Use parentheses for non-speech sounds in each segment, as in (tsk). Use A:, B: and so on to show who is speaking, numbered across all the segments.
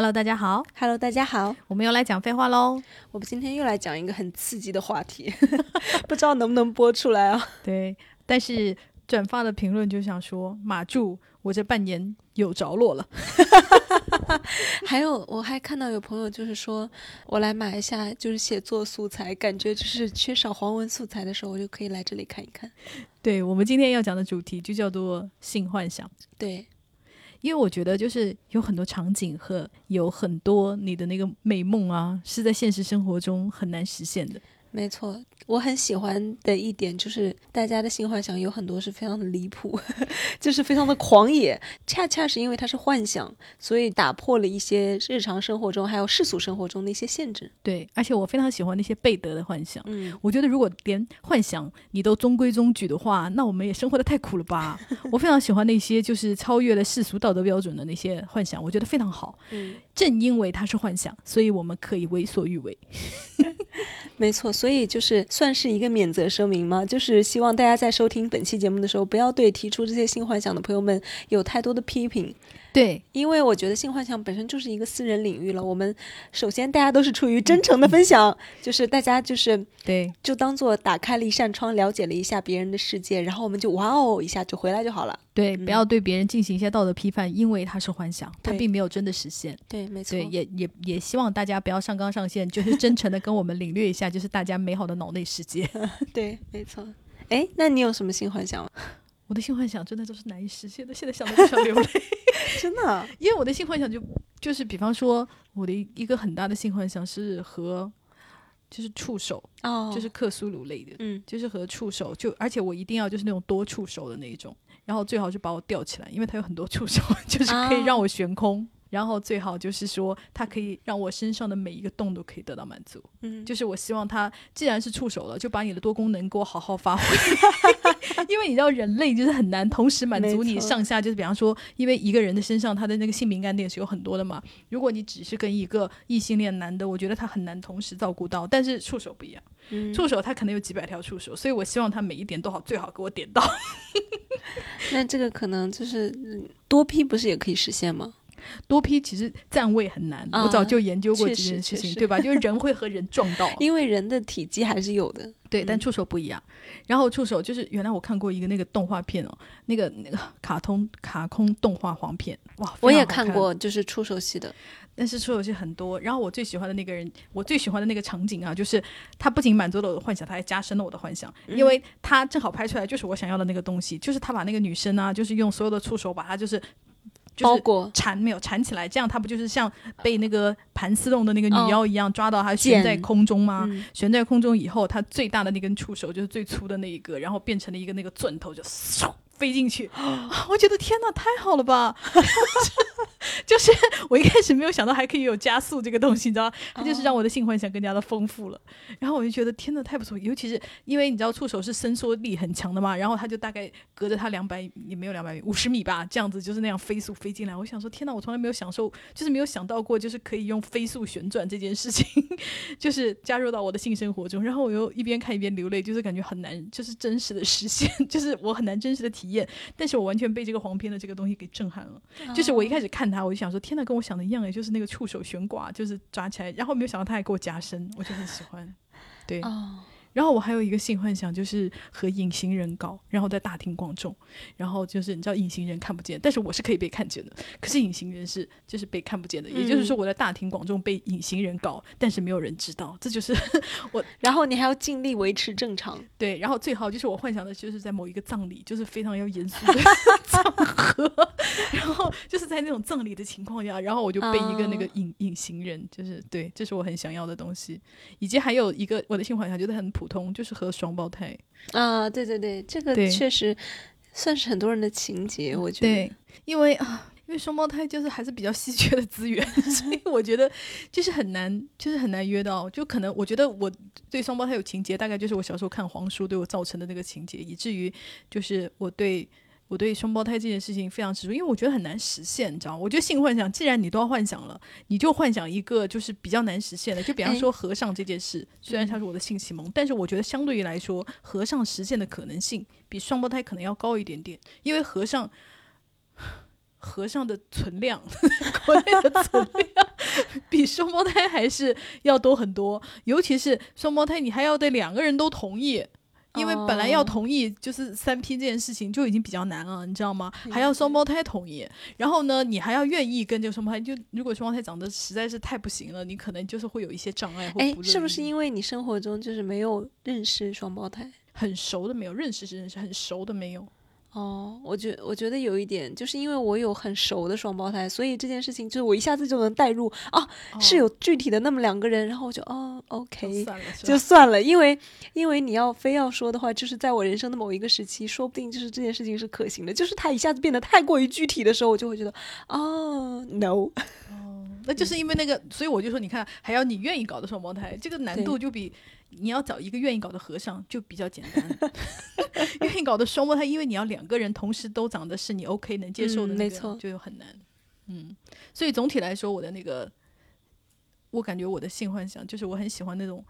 A: Hello，大家好
B: ，Hello，大家好，
A: 我们又来讲废话喽。
B: 我们今天又来讲一个很刺激的话题，(laughs) 不知道能不能播出来啊？
A: 对，但是转发的评论就想说，马柱，我这半年有着落了。(laughs)
B: 还有，我还看到有朋友就是说，我来买一下就是写作素材，感觉就是缺少黄文素材的时候，我就可以来这里看一看。
A: 对我们今天要讲的主题就叫做性幻想。
B: 对。
A: 因为我觉得，就是有很多场景和有很多你的那个美梦啊，是在现实生活中很难实现的。
B: 没错。我很喜欢的一点就是，大家的性幻想有很多是非常的离谱，(laughs) 就是非常的狂野。恰恰是因为它是幻想，所以打破了一些日常生活中还有世俗生活中的一些限制。
A: 对，而且我非常喜欢那些贝德的幻想。嗯，我觉得如果连幻想你都中规中矩的话，那我们也生活的太苦了吧？(laughs) 我非常喜欢那些就是超越了世俗道德标准的那些幻想，我觉得非常好。嗯，正因为它是幻想，所以我们可以为所欲为。(laughs)
B: 没错，所以就是算是一个免责声明嘛，就是希望大家在收听本期节目的时候，不要对提出这些新幻想的朋友们有太多的批评。
A: 对，
B: 因为我觉得性幻想本身就是一个私人领域了。我们首先大家都是出于真诚的分享，(laughs) 就是大家就是
A: 对，
B: 就当做打开了一扇窗，了解了一下别人的世界，然后我们就哇哦一下就回来就好了。
A: 对，不要对别人进行一些道德批判，因为它是幻想，它并没有真的实现。
B: 对，没错。
A: 对，也也也希望大家不要上纲上线，就是真诚的跟我们领略一下，就是大家美好的脑内世界。(laughs)
B: 对，没错。哎，那你有什么性幻想？
A: 我的性幻想真的都是难以实现的，现在想都想流泪。(laughs)
B: 真的，
A: 因为我的性幻想就就是，比方说，我的一个很大的性幻想是和就是触手，哦，就是克苏鲁类的，嗯，就是和触手，就而且我一定要就是那种多触手的那一种，然后最好是把我吊起来，因为它有很多触手，(laughs) 就是可以让我悬空。然后最好就是说，它可以让我身上的每一个洞都可以得到满足。嗯，就是我希望它既然是触手了，就把你的多功能给我好好发挥。(laughs) 因为你知道，人类就是很难同时满足你上下。就是比方说，因为一个人的身上他的那个性敏感点是有很多的嘛。如果你只是跟一个异性恋男的，我觉得他很难同时照顾到。但是触手不一样，触手他可能有几百条触手，所以我希望他每一点都好，最好给我点到。(laughs)
B: 那这个可能就是多批，不是也可以实现吗？
A: 多批其实站位很难，我早就研究过这件事情，对吧？就是人会和人撞到，(laughs)
B: 因为人的体积还是有的，
A: 对。但触手不一样，然后触手就是原来我看过一个那个动画片哦，那个那个卡通卡通动画黄片，哇，
B: 我也看过，就是触手系的，(laughs)
A: 但是触手系很多。然后我最喜欢的那个人，我最喜欢的那个场景啊，就是他不仅满足了我的幻想，他还加深了我的幻想，因为他正好拍出来就是我想要的那个东西，就是他把那个女生啊，就是用所有的触手把她就是。
B: 包裹
A: 缠没有缠起来，这样它不就是像被那个盘丝洞的那个女妖一样抓到它悬在空中吗？悬在空中以后，它最大的那根触手就是最粗的那一个，然后变成了一个那个钻头，就嗖。飞进去，(gasps) 我觉得天哪，太好了吧！(laughs) 就是我一开始没有想到还可以有加速这个东西，你知道它就是让我的性幻想更加的丰富了。然后我就觉得天哪，太不错！尤其是因为你知道触手是伸缩力很强的嘛，然后它就大概隔着它两百也没有两百米，五十米吧，这样子就是那样飞速飞进来。我想说天哪，我从来没有享受，就是没有想到过，就是可以用飞速旋转这件事情，(laughs) 就是加入到我的性生活中。然后我又一边看一边流泪，就是感觉很难，就是真实的实现，(laughs) 就是我很难真实的体。验，但是我完全被这个黄片的这个东西给震撼了。就是我一开始看它，我就想说，天呐，跟我想的一样哎，就是那个触手悬挂，就是抓起来，然后没有想到他还给我加深，我就很喜欢。对。然后我还有一个性幻想，就是和隐形人搞，然后在大庭广众，然后就是你知道隐形人看不见，但是我是可以被看见的，可是隐形人是就是被看不见的，也就是说我在大庭广众被隐形人搞，但是没有人知道，这就是我。(laughs)
B: 然后你还要尽力维持正常，
A: 对，然后最好就是我幻想的就是在某一个葬礼，就是非常要严肃的场合，然后就是在那种葬礼的情况下，然后我就被一个那个隐隐形人，就是对，这是我很想要的东西，以及还有一个我的性幻想，觉得很。普通就是和双胞胎
B: 啊，对对对，这个确实算是很多人的情节，我觉得。
A: 对，因为啊，因为双胞胎就是还是比较稀缺的资源，(laughs) 所以我觉得就是很难，就是很难约到。就可能我觉得我对双胞胎有情节，大概就是我小时候看黄书对我造成的那个情节，以至于就是我对。我对双胞胎这件事情非常执着，因为我觉得很难实现，你知道吗？我觉得性幻想，既然你都要幻想了，你就幻想一个就是比较难实现的，就比方说和尚这件事，虽然它是我的性启蒙，但是我觉得相对于来说，和尚实现的可能性比双胞胎可能要高一点点，因为和尚和尚的存量，(laughs) 国内的存量比双胞胎还是要多很多，尤其是双胞胎，你还要得两个人都同意。因为本来要同意就是三 P 这件事情就已经比较难了，你知道吗？还要双胞胎同意，然后呢，你还要愿意跟这个双胞胎。就如果双胞胎长得实在是太不行了，你可能就是会有一些障碍。
B: 哎，是不是因为你生活中就是没有认识双胞胎，
A: 很熟的没有，认识是认识，很熟的没有。
B: 哦，我觉我觉得有一点，就是因为我有很熟的双胞胎，所以这件事情就是我一下子就能带入啊，是有具体的那么两个人，然后我就哦，OK，就算了，因为因为你要非要说的话，就是在我人生的某一个时期，说不定就是这件事情是可行的，就是他一下子变得太过于具体的时候，我就会觉得哦，No，
A: 哦，(laughs) 那就是因为那个，所以我就说，你看，还要你愿意搞的双胞胎，这个难度就比。你要找一个愿意搞的和尚就比较简单，(laughs) 愿意搞的双胞胎，因为你要两个人同时都长得是你 OK 能接受的，
B: 没错，
A: 就很难。嗯，所以总体来说，我的那个，我感觉我的性幻想就是我很喜欢那种。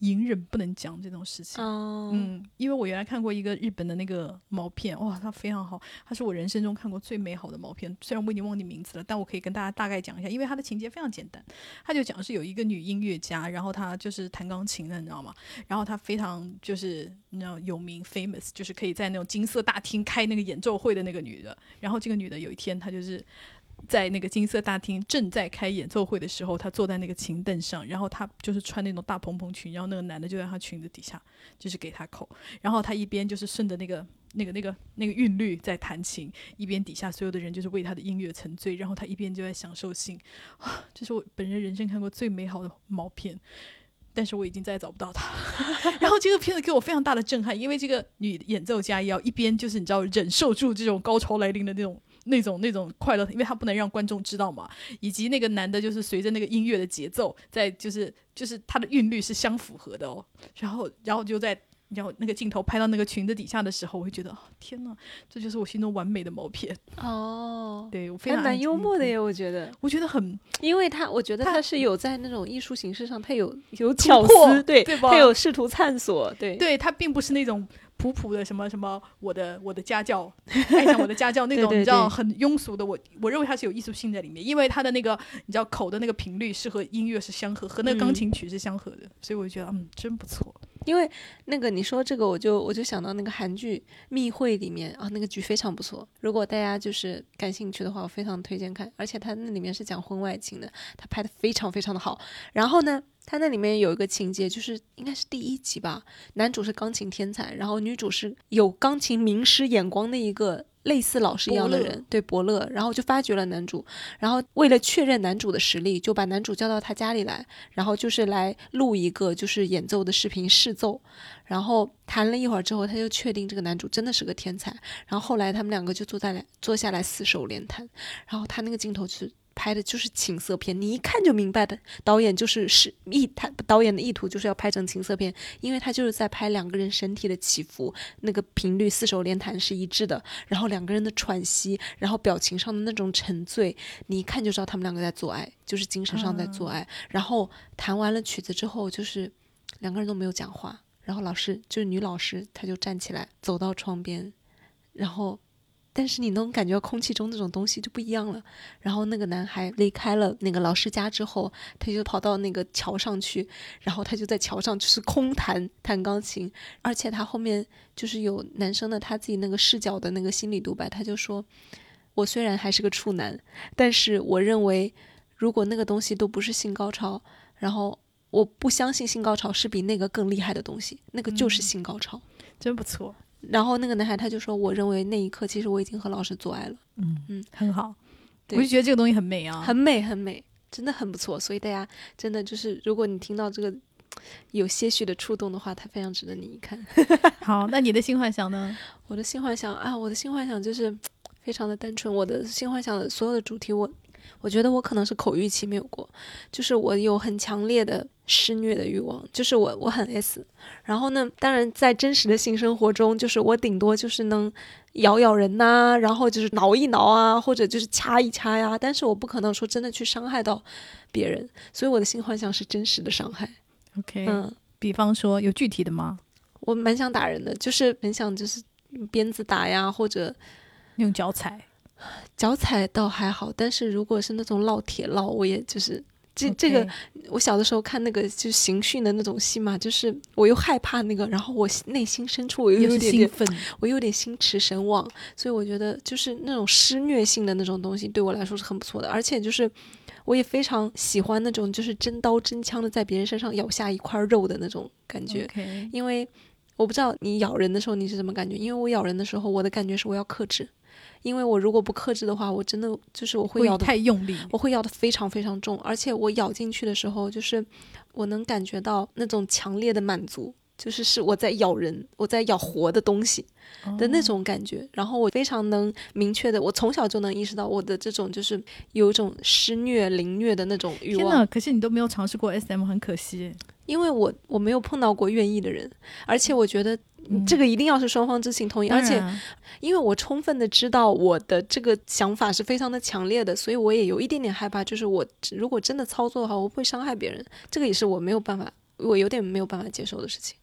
A: 隐忍不能讲这种事情，嗯，因为我原来看过一个日本的那个毛片，哇，它非常好，它是我人生中看过最美好的毛片。虽然我已经忘记名字了，但我可以跟大家大概讲一下，因为它的情节非常简单，它就讲是有一个女音乐家，然后她就是弹钢琴的，你知道吗？然后她非常就是你知道有名 famous，就是可以在那种金色大厅开那个演奏会的那个女的。然后这个女的有一天她就是。在那个金色大厅正在开演奏会的时候，她坐在那个琴凳上，然后她就是穿那种大蓬蓬裙，然后那个男的就在她裙子底下，就是给她口，然后她一边就是顺着那个那个那个那个韵律在弹琴，一边底下所有的人就是为她的音乐沉醉，然后她一边就在享受性，啊，这是我本人人生看过最美好的毛片，但是我已经再也找不到它。然后这个片子给我非常大的震撼，因为这个女演奏家要一边就是你知道忍受住这种高潮来临的那种。那种那种快乐，因为他不能让观众知道嘛，以及那个男的，就是随着那个音乐的节奏，在就是就是他的韵律是相符合的哦，然后然后就在然后那个镜头拍到那个裙子底下的时候，我会觉得天呐，这就是我心中完美的毛片。
B: 哦，
A: 对我非常
B: 蛮幽默的耶，我觉得，
A: 我觉得很，
B: 因为他我觉得他是有在那种艺术形式上，他有有巧思，对，他有试图探索，对，
A: 对他并不是那种。普普的什么什么，我的我的家教，爱上我的家教 (laughs) 那种，你知道很庸俗的。我我认为它是有艺术性在里面，因为它的那个你知道口的那个频率是和音乐是相合，和那个钢琴曲是相合的，所以我就觉得嗯真不错。
B: 因为那个你说这个，我就我就想到那个韩剧《密会》里面啊，那个剧非常不错。如果大家就是感兴趣的话，我非常推荐看。而且它那里面是讲婚外情的，它拍的非常非常的好。然后呢？他那里面有一个情节，就是应该是第一集吧。男主是钢琴天才，然后女主是有钢琴名师眼光的一个类似老师一样的人，对伯乐。然后就发掘了男主，然后为了确认男主的实力，就把男主叫到他家里来，然后就是来录一个就是演奏的视频试奏。然后谈了一会儿之后，他就确定这个男主真的是个天才。然后后来他们两个就坐在来坐下来四手联弹。然后他那个镜头是。拍的就是情色片，你一看就明白的。导演就是是意，他导演的意图就是要拍成情色片，因为他就是在拍两个人身体的起伏，那个频率四手联弹是一致的，然后两个人的喘息，然后表情上的那种沉醉，你一看就知道他们两个在做爱，就是精神上在做爱。然后弹完了曲子之后，就是两个人都没有讲话，然后老师就是女老师，她就站起来走到窗边，然后。但是你能感觉空气中那种东西就不一样了。然后那个男孩离开了那个老师家之后，他就跑到那个桥上去，然后他就在桥上就是空弹弹钢琴，而且他后面就是有男生的他自己那个视角的那个心理独白，他就说：“我虽然还是个处男，但是我认为如果那个东西都不是性高潮，然后我不相信性高潮是比那个更厉害的东西，那个就是性高潮，
A: 真不错。”
B: 然后那个男孩他就说：“我认为那一刻其实我已经和老师做爱了。”
A: 嗯嗯，很好，我就觉得这个东西很美啊，
B: 很美很美，真的很不错。所以大家真的就是，如果你听到这个有些许的触动的话，它非常值得你一看。(laughs)
A: 好，那你的新幻想呢？
B: 我的新幻想啊，我的新幻想就是非常的单纯。我的新幻想的所有的主题，我我觉得我可能是口欲期没有过，就是我有很强烈的。施虐的欲望，就是我我很 S，然后呢，当然在真实的性生活中，就是我顶多就是能咬咬人呐，然后就是挠一挠啊，或者就是掐一掐呀，但是我不可能说真的去伤害到别人，所以我的性幻想是真实的伤害。
A: OK，嗯，比方说有具体的吗？
B: 我蛮想打人的，就是很想就是鞭子打呀，或者
A: 用脚踩，
B: 脚踩倒还好，但是如果是那种烙铁烙，我也就是。这这个，我小的时候看那个就是刑讯的那种戏嘛，就是我又害怕那个，然后我内心深处我又有点
A: 兴奋，
B: 我有点心驰神往，所以我觉得就是那种施虐性的那种东西对我来说是很不错的，而且就是我也非常喜欢那种就是真刀真枪的在别人身上咬下一块肉的那种感觉，因为我不知道你咬人的时候你是什么感觉，因为我咬人的时候我的感觉是我要克制。因为我如果不克制的话，我真的就是我会咬
A: 太用力，
B: 我会咬的非常非常重，而且我咬进去的时候，就是我能感觉到那种强烈的满足，就是是我在咬人，我在咬活的东西的那种感觉。然后我非常能明确的，我从小就能意识到我的这种就是有一种施虐凌虐的那种欲望。
A: 可是你都没有尝试过 SM，很可惜。
B: 因为我我没有碰到过愿意的人，而且我觉得。这个一定要是双方知情同意，而且，因为我充分的知道我的这个想法是非常的强烈的，所以我也有一点点害怕。就是我如果真的操作的话，我不会伤害别人，这个也是我没有办法，我有点没有办法接受的事情。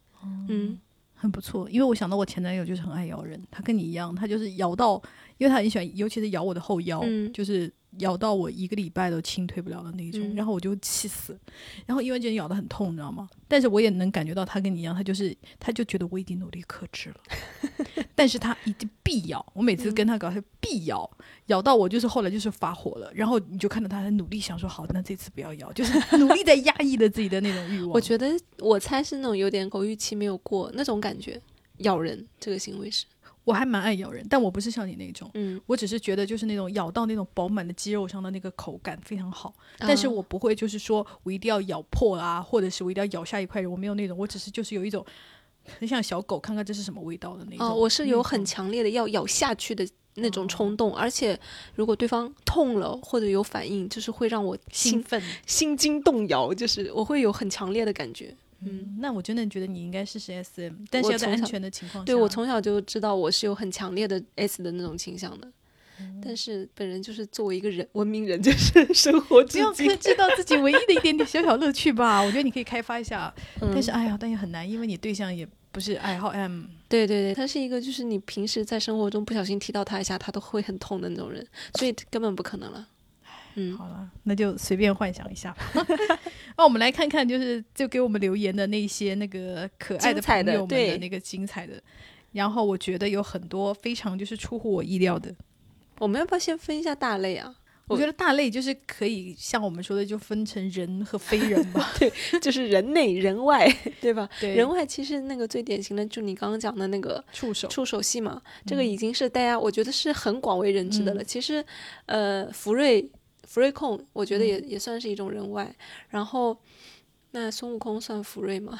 B: 嗯，
A: 很不错，因为我想到我前男友就是很爱咬人，他跟你一样，他就是咬到，因为他很喜欢，尤其是咬我的后腰，就是。咬到我一个礼拜都清退不了的那种，然后我就气死，然后因为觉得咬的很痛，你知道吗？但是我也能感觉到他跟你一样，他就是他就觉得我已经努力克制了，(laughs) 但是他一定必咬。我每次跟他搞，他必咬，咬到我就是后来就是发火了，然后你就看到他很努力想说好，那这次不要咬，就是 (laughs) 努力在压抑着自己的那种欲望。
B: 我觉得我猜是那种有点狗欲期没有过那种感觉，咬人这个行为是。
A: 我还蛮爱咬人，但我不是像你那种，嗯，我只是觉得就是那种咬到那种饱满的肌肉上的那个口感非常好，但是我不会就是说我一定要咬破啊，或者是我一定要咬下一块肉，我没有那种，我只是就是有一种很像小狗看看这是什么味道的那种。哦，
B: 我是有很强烈的要咬下去的那种冲动，而且如果对方痛了或者有反应，就是会让我
A: 兴奋、
B: 心惊动摇，就是我会有很强烈的感觉。
A: 嗯，那我真的觉得你应该试试 SM，但是要在安全的情况下。
B: 对我从小就知道我是有很强烈的 S 的那种倾向的，但是本人就是作为一个人，文明人就是 (laughs) 生活只
A: 要知道自己唯一的一点点小小乐趣吧。我觉得你可以开发一下，(laughs) 但是哎呀，但也很难，因为你对象也不是爱好 M。
B: 对对对，他是一个就是你平时在生活中不小心提到他一下，他都会很痛的那种人，所以根本不可能了。嗯，
A: 好了，那就随便幻想一下吧。(laughs) 那我们来看看，就是就给我们留言的那些那个可爱的朋友们的那个精彩的。然后我觉得有很多非常就是出乎我意料的。
B: 我们要不要先分一下大类啊？
A: 我觉得大类就是可以像我们说的，就分成人和非人吧。(laughs)
B: 对，就是人内人外，(laughs) 对吧？
A: 对，
B: 人外其实那个最典型的，就你刚刚讲的那个
A: 触手
B: 触手戏嘛，这个已经是大家我觉得是很广为人知的了。其实，呃，福瑞。福瑞控，我觉得也也算是一种人外。然后，那孙悟空算福瑞吗？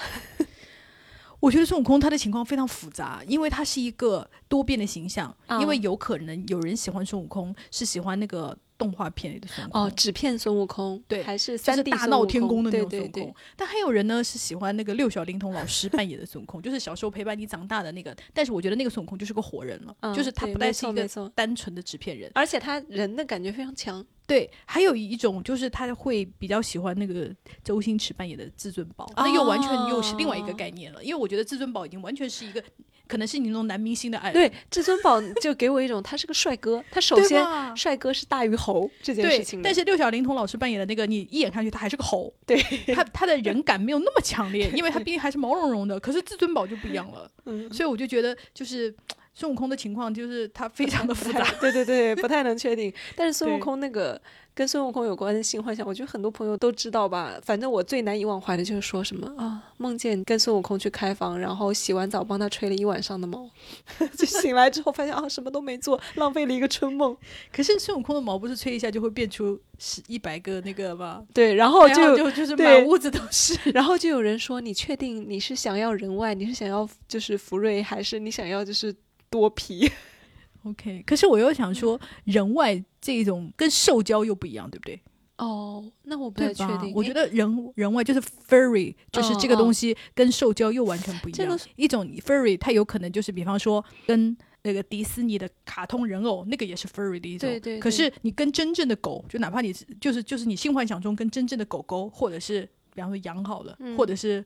B: (laughs)
A: 我觉得孙悟空他的情况非常复杂，因为他是一个多变的形象。因为有可能有人喜欢孙悟空，是喜欢那个。动画片里的孙悟空
B: 哦，纸片孙悟空
A: 对，
B: 还是
A: 就是大闹天宫的那种
B: 孙悟
A: 空。但还有人呢是喜欢那个六小龄童老师扮演的孙悟空，就是小时候陪伴你长大的那个。但是我觉得那个孙悟空就是个活人了，就是他不再是一个单纯的纸片人，
B: 而且他人的感觉非常强。
A: 对，还有一种就是他会比较喜欢那个周星驰扮演的至尊宝，那又完全又是另外一个概念了。因为我觉得至尊宝已经完全是一个。可能是你那种男明星的爱。
B: 对，至尊宝 (laughs) 就给我一种他是个帅哥，他首先帅哥是大于猴这件事情。
A: 但是六小龄童老师扮演的那个，你一眼看去他还是个猴。
B: 对，
A: 他他的人感没有那么强烈，(laughs) 因为他毕竟还是毛茸茸的。可是至尊宝就不一样了，所以我就觉得就是孙悟空的情况就是他非常的复杂。
B: 对 (laughs) 对对，(laughs) 不太能确定。但是孙悟空那个。跟孙悟空有关的性幻想，我觉得很多朋友都知道吧。反正我最难以忘怀的就是说什么啊，梦见跟孙悟空去开房，然后洗完澡帮他吹了一晚上的毛，(laughs) 就醒来之后发现啊，什么都没做，浪费了一个春梦。
A: 可是孙悟空的毛不是吹一下就会变出十一百个那个吗？
B: 对，然后就
A: 就就是满屋子都是。
B: 然后就有人说，你确定你是想要人外，你是想要就是福瑞，还是你想要就是多皮
A: ？OK，可是我又想说，人外这种跟兽交又不一样，对不对？
B: 哦，那我不太确定。
A: 我觉得人人外就是 furry，就是这个东西跟兽交又完全不一样。这个一种 furry，它有可能就是比方说跟那个迪士尼的卡通人偶，那个也是 furry 的一种。
B: 对对。
A: 可是你跟真正的狗，就哪怕你就是就是你性幻想中跟真正的狗狗，或者是比方说养好了，或者是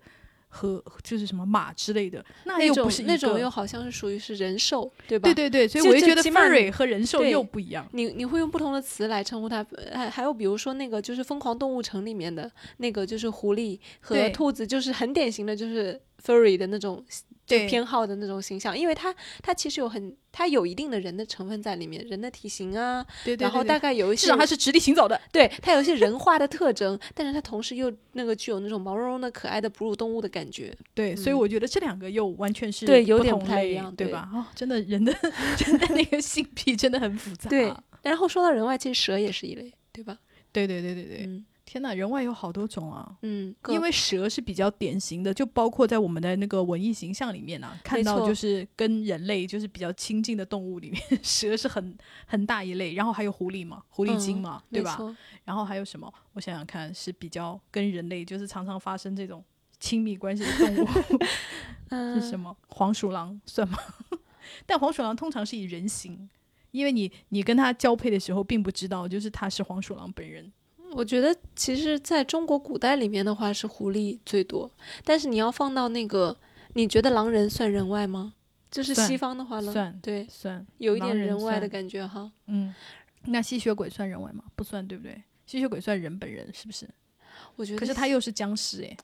A: 和就是什么马之类的，那又不是
B: 那种又好像是属于是人兽，对吧？
A: 对对对，所以我就觉得 furry 和人兽又不一样。
B: 你你会用不同的词来称呼它，还还有比如说那个就是《疯狂动物城》里面的那个就是狐狸和兔子，就是很典型的就是 furry 的那种。就偏好的那种形象，因为它它其实有很它有一定的人的成分在里面，人的体型啊，
A: 对对，
B: 然后大概有一些，
A: 至少它是直立行走的，
B: 对，它有一些人化的特征，但是它同时又那个具有那种毛茸茸的可爱的哺乳动物的感觉，
A: 对，所以我觉得这两个又完全是
B: 对有点
A: 不
B: 太一样，
A: 对吧？哦，真的人的 (laughs) 真的那个性癖真的很复杂，
B: 对。然后说到人外，其实蛇也是一类，对吧？
A: 对对对对对。天呐，人外有好多种
B: 啊！嗯，
A: 因为蛇是比较典型的，就包括在我们的那个文艺形象里面啊，看到就是跟人类就是比较亲近的动物里面，(laughs) 蛇是很很大一类。然后还有狐狸嘛，狐狸精嘛，对吧？然后还有什么？我想想看，是比较跟人类就是常常发生这种亲密关系的动物 (laughs) 是什么？黄鼠狼算吗？(laughs) 但黄鼠狼通常是以人形，因为你你跟它交配的时候，并不知道就是它是黄鼠狼本人。
B: 我觉得其实在中国古代里面的话是狐狸最多，但是你要放到那个，你觉得狼人算人外吗？就是西方的话，
A: 算
B: 对
A: 算
B: 有一点人外的感觉哈。
A: 嗯，那吸血鬼算人外吗？不算，对不对？吸血鬼算人本人是不是？
B: 我觉得，
A: 可是他又是僵尸诶。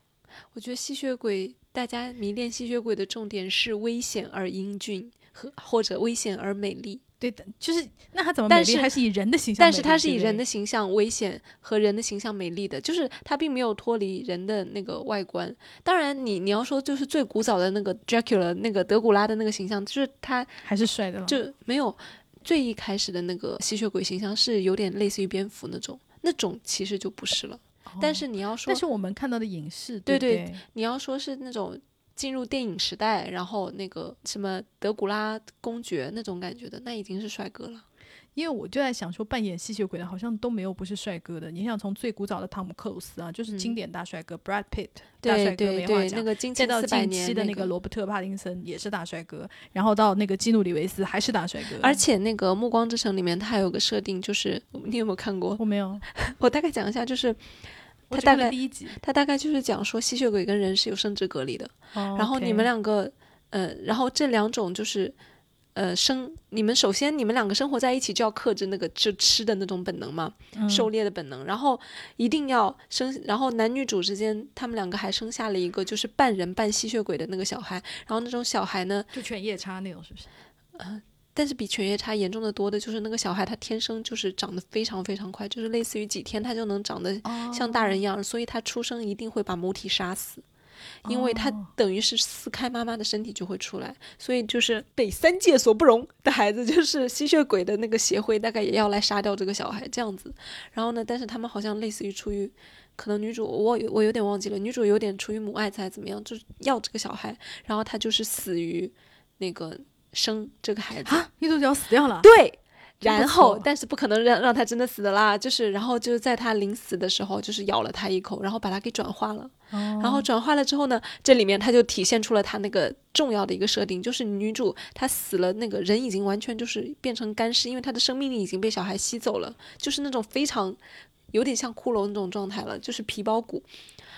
B: 我觉得吸血鬼，大家迷恋吸血鬼的重点是危险而英俊和或者危险而美丽。
A: 对的，就是那他怎么美丽？还是以人的形象？
B: 但是他是以人的形象危险和人的形象美丽的，就是他并没有脱离人的那个外观。当然，你你要说就是最古早的那个 Dracula 那个德古拉的那个形象，就是他
A: 还是帅的，
B: 就没有最一开始的那个吸血鬼形象是有点类似于蝙蝠那种，那种其实就不是了。但是你要说，
A: 但是我们看到的影视，
B: 对
A: 对，
B: 你要说是那种。进入电影时代，然后那个什么德古拉公爵那种感觉的，那已经是帅哥了。
A: 因为我就在想说，扮演吸血鬼的好像都没有不是帅哥的。你想从最古早的汤姆克鲁斯啊，就是经典大帅哥，Brad Pitt 大帅哥没话讲。再到近期的那个罗伯特帕丁森也是大帅哥，然后到那个基努里维斯还是大帅哥。
B: 而且那个《暮光之城》里面他还有个设定，就是你有没有看过？
A: 我没有。(laughs)
B: 我大概讲一下，就是。他大概他大概就是讲说吸血鬼跟人是有生殖隔离的，然后你们两个，呃，然后这两种就是，呃，生你们首先你们两个生活在一起就要克制那个就吃的那种本能嘛，狩猎的本能，然后一定要生，然后男女主之间他们两个还生下了一个就是半人半吸血鬼的那个小孩，然后那种小孩呢
A: 就犬夜叉那种是不是？
B: 嗯。但是比犬夜叉严重的多的就是那个小孩，他天生就是长得非常非常快，就是类似于几天他就能长得像大人一样，所以他出生一定会把母体杀死，因为他等于是撕开妈妈的身体就会出来，所以就是被三界所不容的孩子，就是吸血鬼的那个协会大概也要来杀掉这个小孩这样子。然后呢，但是他们好像类似于出于可能女主我我有点忘记了，女主有点出于母爱才怎么样，就是要这个小孩，然后他就是死于那个。生这个孩子
A: 啊，女主角死掉了。
B: 对，然后但是不可能让让他真的死的啦，就是然后就是在他临死的时候，就是咬了他一口，然后把他给转化了。然后转化了之后呢，这里面他就体现出了他那个重要的一个设定，就是女主她死了，那个人已经完全就是变成干尸，因为她的生命力已经被小孩吸走了，就是那种非常有点像骷髅那种状态了，就是皮包骨。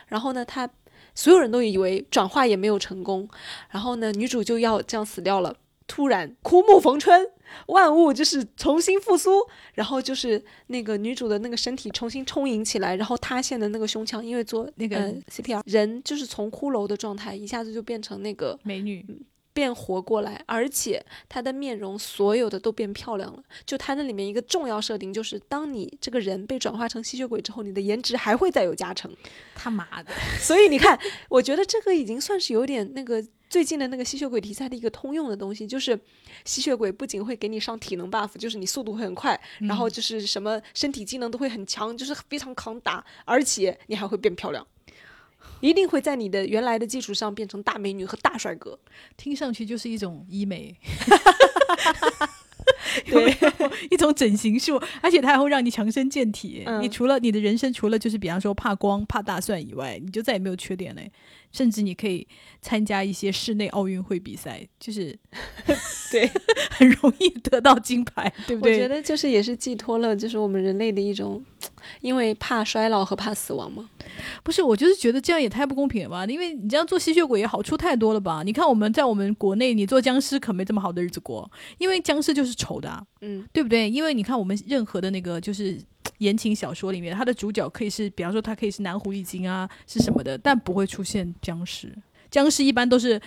B: 然后呢，他所有人都以为转化也没有成功，然后呢，女主就要这样死掉了。突然，枯木逢春，万物就是重新复苏，然后就是那个女主的那个身体重新充盈起来，然后塌陷的那个胸腔，因为做那个 CPR，人就是从骷髅的状态一下子就变成那个
A: 美女。
B: 变活过来，而且她的面容所有的都变漂亮了。就她那里面一个重要设定，就是当你这个人被转化成吸血鬼之后，你的颜值还会再有加成。
A: 他妈的！
B: 所以你看，我觉得这个已经算是有点那个最近的那个吸血鬼题材的一个通用的东西，就是吸血鬼不仅会给你上体能 buff，就是你速度会很快，然后就是什么身体机能都会很强，就是非常抗打，而且你还会变漂亮。一定会在你的原来的基础上变成大美女和大帅哥，
A: 听上去就是一种医美，(laughs)
B: 对，
A: 一种整形术，而且它还会让你强身健体。你除了你的人生，除了就是比方说怕光、怕大蒜以外，你就再也没有缺点嘞。甚至你可以参加一些室内奥运会比赛，就是 (laughs)
B: 对，(laughs)
A: 很容易得到金牌，对不对？
B: 我觉得就是也是寄托了，就是我们人类的一种，因为怕衰老和怕死亡嘛。
A: 不是，我就是觉得这样也太不公平了吧？因为你这样做吸血鬼也好处太多了吧？你看我们在我们国内，你做僵尸可没这么好的日子过，因为僵尸就是丑的，
B: 嗯，
A: 对不对？因为你看我们任何的那个就是言情小说里面，它的主角可以是，比方说他可以是男狐狸精啊，是什么的，但不会出现僵尸。僵尸一般都是。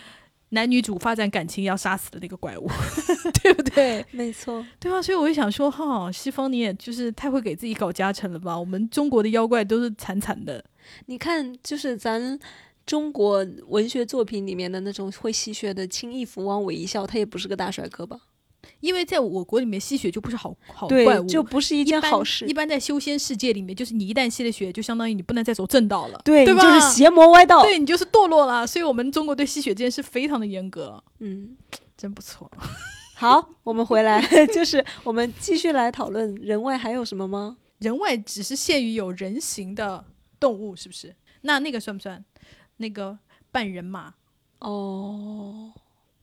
A: 男女主发展感情要杀死的那个怪物，(laughs) 对不对？
B: 没错，
A: 对啊，所以我就想说，哈，西方你也就是太会给自己搞加成了吧？我们中国的妖怪都是惨惨的。
B: 你看，就是咱中国文学作品里面的那种会吸血的，轻易福王韦一笑，他也不是个大帅哥吧？
A: 因为在我国里面吸血就不是好好怪物，
B: 就不是一件好事。
A: 一般在修仙世界里面，就是你一旦吸了血，就相当于你不能再走正道了，
B: 对，
A: 对吧？
B: 就是邪魔歪道，
A: 对你就是堕落了。所以，我们中国对吸血这件事非常的严格。
B: 嗯，
A: 真不错。(laughs)
B: 好，我们回来，(laughs) 就是我们继续来讨论人外还有什么吗？
A: 人外只是限于有人形的动物，是不是？那那个算不算？那个半人马？
B: 哦。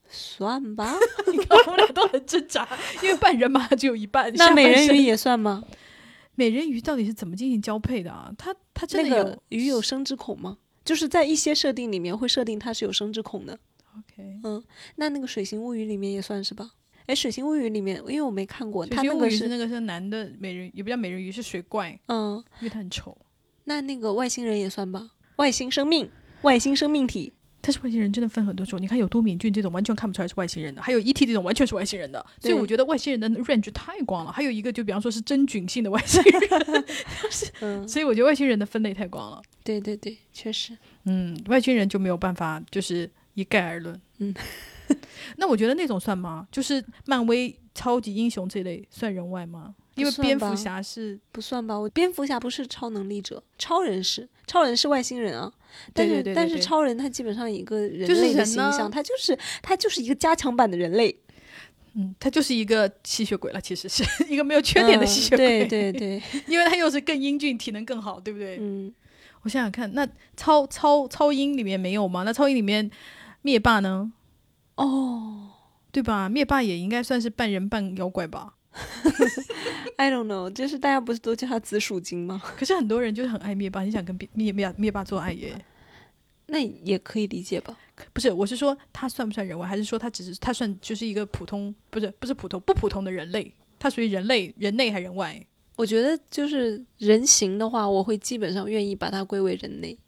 B: 算吧，(laughs)
A: 你看我们俩都很挣扎，因为半人马只有一半。
B: 那美人鱼也算吗？
A: 美人鱼到底是怎么进行交配的啊？它它真的
B: 有鱼有生殖孔吗？就是在一些设定里面会设定它是有生殖孔的。
A: OK，
B: 嗯，那那个水形物语里面也算是吧？哎，水形物语里面，因为我没看过，它那
A: 个
B: 是
A: 那个是男的美人，也不叫美人鱼，是水怪。
B: 嗯，
A: 因为它很丑。
B: 那那个外星人也算吧？外星生命，外星生命体。
A: 但是外星人真的分很多种，你看有多敏俊这种完全看不出来是外星人的，还有 E.T. 这种完全是外星人的，所以我觉得外星人的 range 太广了。还有一个就比方说是真菌性的外星人，嗯，所以我觉得外星人的分类太广了。
B: 对对对，确实，
A: 嗯，外星人就没有办法就是一概而论。
B: 嗯，(laughs)
A: 那我觉得那种算吗？就是漫威超级英雄这类算人外吗？因为蝙蝠侠是
B: 不算吧？我蝙蝠侠不是超能力者，超人是超人是外星人啊。但是但是超人他基本上一个人类的形象，他就是他就是一个加强版的人类。
A: 嗯，他就是一个吸血鬼了，其实是 (laughs) 一个没有缺点的吸血
B: 鬼。对对对，(laughs)
A: 因为他又是更英俊，体能更好，对不对？
B: 嗯，
A: 我想想看，那超超超英里面没有吗？那超英里面灭霸呢？
B: 哦，
A: 对吧？灭霸也应该算是半人半妖怪吧。(laughs)
B: I don't know，就是大家不是都叫他紫薯精吗？
A: 可是很多人就是很爱灭霸，你想跟灭灭灭霸做爱耶？(laughs)
B: 那也可以理解吧？
A: 不是，我是说他算不算人外，还是说他只是他算就是一个普通，不是不是普通不普通的人类？他属于人类人类还人外？
B: 我觉得就是人形的话，我会基本上愿意把它归为人类，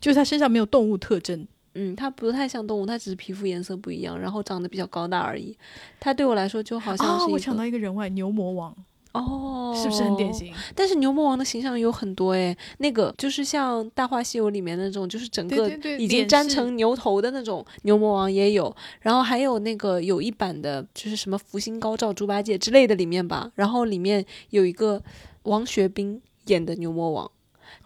A: 就是他身上没有动物特征。
B: 嗯，它不太像动物，它只是皮肤颜色不一样，然后长得比较高大而已。它对我来说就好像是
A: 我想到一个人外牛魔王
B: 哦，
A: 是不是很典型？
B: 但是牛魔王的形象有很多诶，那个就是像《大话西游》里面那种，就是整个已经粘成牛头的那种牛魔王也有。然后还有那个有一版的，就是什么福星高照猪八戒之类的里面吧。然后里面有一个王学兵演的牛魔王。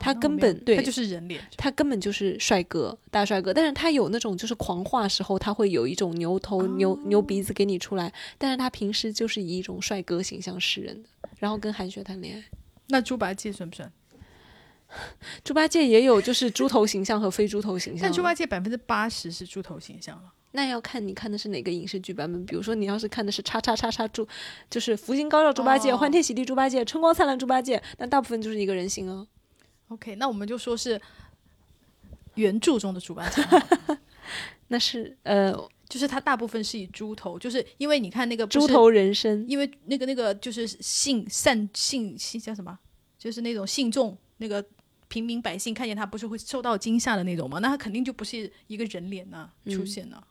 B: 他根本对，
A: 他就是人脸，
B: 他根本就是帅哥，大帅哥。但是他有那种就是狂化时候，他会有一种牛头、牛牛鼻子给你出来。但是他平时就是以一种帅哥形象示人的，然后跟韩雪谈恋爱。
A: 那猪八戒算不算？(laughs)
B: 猪八戒也有就是猪头形象和非猪头形象。
A: 但猪八戒百分之八十是猪头形象了。
B: 那要看你看的是哪个影视剧版本。比如说你要是看的是叉叉叉叉猪，就是福星高照猪八戒、欢天喜地猪八戒、春光灿烂猪八戒，那大部分就是一个人形啊。
A: OK，那我们就说是原著中的猪八戒，(laughs)
B: 那是呃，
A: 就是它大部分是以猪头，就是因为你看那个
B: 猪头人身，
A: 因为那个那个就是信善信信叫什么，就是那种信众那个平民百姓看见他不是会受到惊吓的那种吗？那他肯定就不是一个人脸呢出现呢，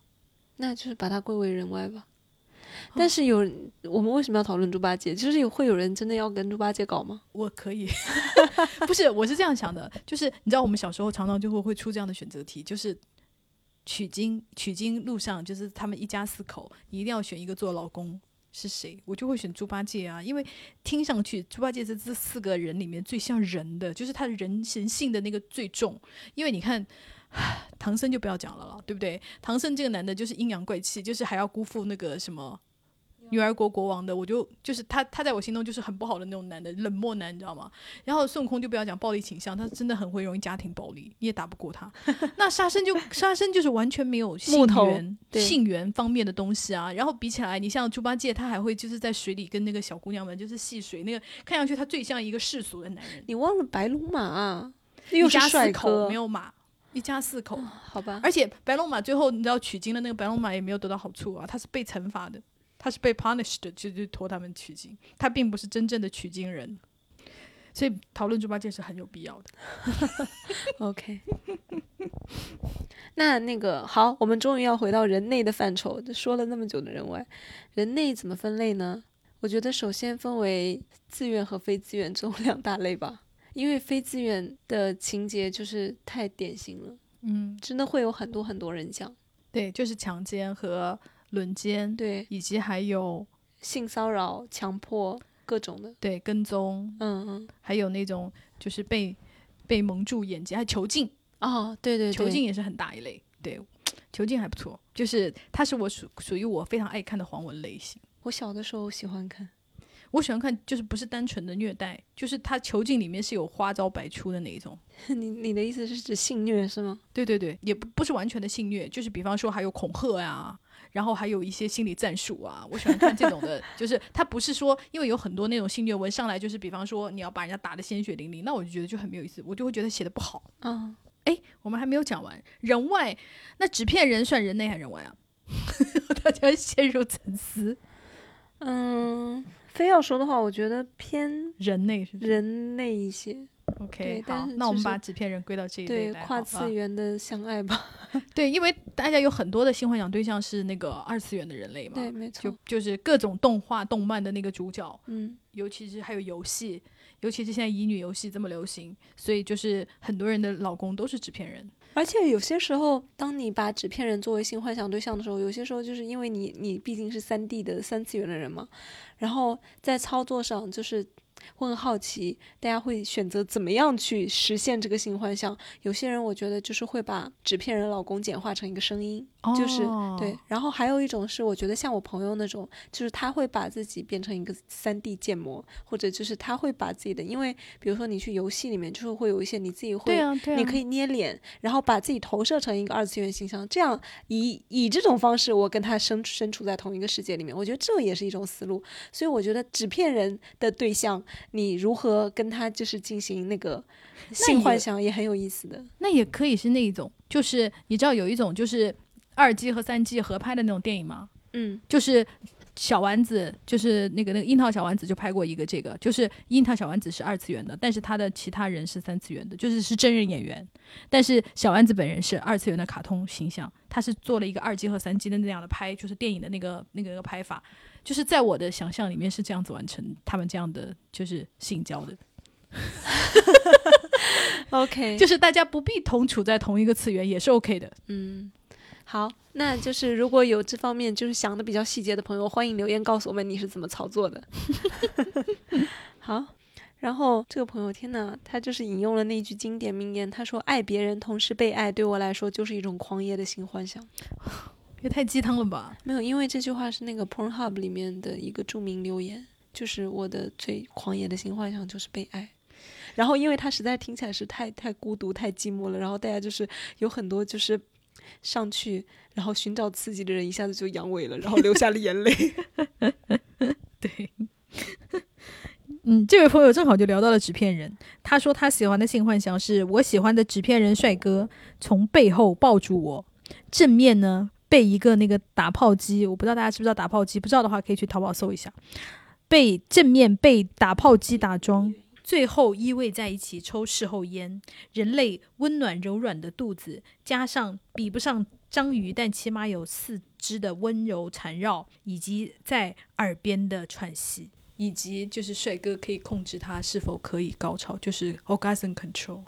B: 那就是把它归为人外吧。但是有我们为什么要讨论猪八戒？就是有会有人真的要跟猪八戒搞吗？(laughs)
A: 我可以，(laughs) 不是，我是这样想的，就是你知道我们小时候常常就会会出这样的选择题，就是取经取经路上，就是他们一家四口，你一定要选一个做老公是谁？我就会选猪八戒啊，因为听上去猪八戒是这四个人里面最像人的，就是他的人神性的那个最重，因为你看。(sighs) 唐僧就不要讲了了，对不对？唐僧这个男的就是阴阳怪气，就是还要辜负那个什么女儿国国王的，我就就是他，他在我心中就是很不好的那种男的，冷漠男，你知道吗？然后孙悟空就不要讲暴力倾向，他真的很会容易家庭暴力，你也打不过他。(laughs) 那沙僧就沙僧就是完全没有性缘性缘方面的东西啊。然后比起来，你像猪八戒，他还会就是在水里跟那个小姑娘们就是戏水，那个看上去他最像一个世俗的男人。
B: 你忘了白龙马，
A: 一家帅口没有马。一家四口，
B: 好吧。
A: 而且白龙马最后你知道取经的那个白龙马也没有得到好处啊，他是被惩罚的，他是被 punished 的就就托他们取经，他并不是真正的取经人。所以讨论猪八戒是很有必要的。(laughs)
B: OK，那那个好，我们终于要回到人类的范畴，说了那么久的人外，人类怎么分类呢？我觉得首先分为自愿和非自愿这种两大类吧。因为非自愿的情节就是太典型了，嗯，真的会有很多很多人讲，
A: 对，就是强奸和轮奸，
B: 对，
A: 以及还有
B: 性骚扰、强迫各种的，
A: 对，跟踪，
B: 嗯嗯，
A: 还有那种就是被被蒙住眼睛，还囚禁，
B: 哦，对对，
A: 囚禁也是很大一类，对，囚禁还不错，就是它是我属属于我非常爱看的黄文类型，
B: 我小的时候喜欢看。
A: 我喜欢看，就是不是单纯的虐待，就是他囚禁里面是有花招百出的那一种。(laughs)
B: 你你的意思是指性虐是吗？
A: 对对对，也不不是完全的性虐，就是比方说还有恐吓呀，然后还有一些心理战术啊。我喜欢看这种的，就是他不是说，因为有很多那种性虐文上来就是比方说你要把人家打得鲜血淋漓，那我就觉得就很没有意思，我就会觉得写的不好。
B: 嗯，
A: 哎，我们还没有讲完人外，那纸片人算人内还是人外啊？(laughs) 大家陷入沉思。
B: 嗯。非要说的话，我觉得偏
A: 人类是
B: 人类一些。
A: OK，好，那我们把纸片人归到这一
B: 类对跨次元的相爱吧。
A: 对，因为大家有很多的新幻想对象是那个二次元的人类嘛。
B: 对，没错。
A: 就就是各种动画、动漫的那个主角，
B: 嗯，
A: 尤其是还有游戏，尤其是现在乙女游戏这么流行，所以就是很多人的老公都是纸片人。
B: 而且有些时候，当你把纸片人作为性幻想对象的时候，有些时候就是因为你你毕竟是三 D 的三次元的人嘛，然后在操作上就是。会很好奇，大家会选择怎么样去实现这个性幻想？有些人我觉得就是会把纸片人老公简化成一个声音，就是对。然后还有一种是，我觉得像我朋友那种，就是他会把自己变成一个三 D 建模，或者就是他会把自己的，因为比如说你去游戏里面，就是会有一些你自己会，你可以捏脸，然后把自己投射成一个二次元形象，这样以以这种方式，我跟他身身处在同一个世界里面，我觉得这也是一种思路。所以我觉得纸片人的对象。你如何跟他就是进行那个性幻想也很有意思的。
A: 那也可以是那一种，就是你知道有一种就是二 G 和三 G 合拍的那种电影吗？
B: 嗯，
A: 就是小丸子，就是那个那个樱桃小丸子就拍过一个这个，就是樱桃小丸子是二次元的，但是他的其他人是三次元的，就是是真人演员，但是小丸子本人是二次元的卡通形象，他是做了一个二 G 和三 G 的那样的拍，就是电影的那个那个拍法。就是在我的想象里面是这样子完成他们这样的就是性交的，(laughs) (laughs)
B: OK，
A: 就是大家不必同处在同一个次元也是 OK 的。
B: 嗯，好，那就是如果有这方面就是想的比较细节的朋友，欢迎留言告诉我们你是怎么操作的。(laughs) 好，然后这个朋友，天呐，他就是引用了那句经典名言，他说：“爱别人同时被爱，对我来说就是一种狂野的新幻想。(sighs) ”
A: 也太鸡汤了吧？
B: 没有，因为这句话是那个 Pornhub 里面的一个著名留言，就是我的最狂野的新幻想就是被爱。然后，因为他实在听起来是太太孤独、太寂寞了，然后大家就是有很多就是上去然后寻找刺激的人一下子就阳痿了，然后流下了眼泪。(laughs)
A: 对，(laughs) 嗯，这位朋友正好就聊到了纸片人，他说他喜欢的性幻想是我喜欢的纸片人帅哥从背后抱住我，正面呢。被一个那个打炮机，我不知道大家知不知道打炮机，不知道的话可以去淘宝搜一下。被正面被打炮机打桩，最后依偎在一起抽事后烟，人类温暖柔软的肚子，加上比不上章鱼但起码有四肢的温柔缠绕，以及在耳边的喘息，以及就是帅哥可以控制他是否可以高潮，就是 orgasm control。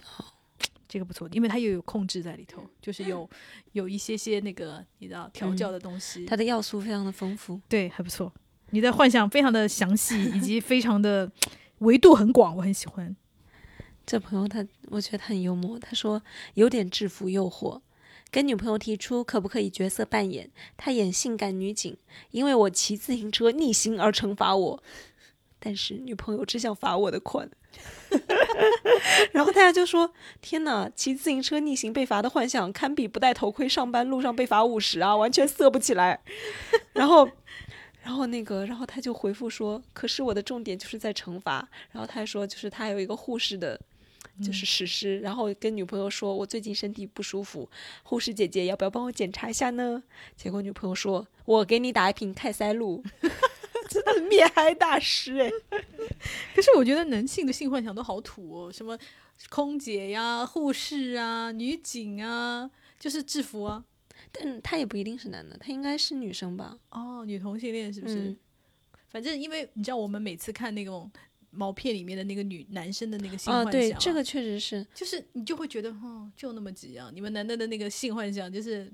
A: 这个不错，因为它又有控制在里头，就是有有一些些那个你知道调教的东西，
B: 它的要素非常的丰富，
A: 对，还不错。你的幻想非常的详细，以及非常的维度很广，我很喜欢。
B: 这朋友他，我觉得他很幽默，他说有点制服诱惑，跟女朋友提出可不可以角色扮演，他演性感女警，因为我骑自行车逆行而惩罚我，但是女朋友只想罚我的款。(laughs) 然后大家就说：“天哪，骑自行车逆行被罚的幻想，堪比不戴头盔上班路上被罚五十啊，完全色不起来。”然后，然后那个，然后他就回复说：“可是我的重点就是在惩罚。”然后他还说：“就是他有一个护士的，就是实施。”然后跟女朋友说：“我最近身体不舒服，护士姐姐要不要帮我检查一下呢？”结果女朋友说：“我给你打一瓶开塞露。(laughs) ”真的灭嗨大师哎！(laughs)
A: 可是我觉得男性的性幻想都好土哦，什么空姐呀、护士啊、女警啊，就是制服啊。
B: 但他也不一定是男的，他应该是女生吧？
A: 哦，女同性恋是不是？反正因为你知道，我们每次看那种毛片里面的那个女男生的那个性幻想，
B: 对，这个确实是，
A: 就是你就会觉得，哦，就那么几样。你们男的的那个性幻想就是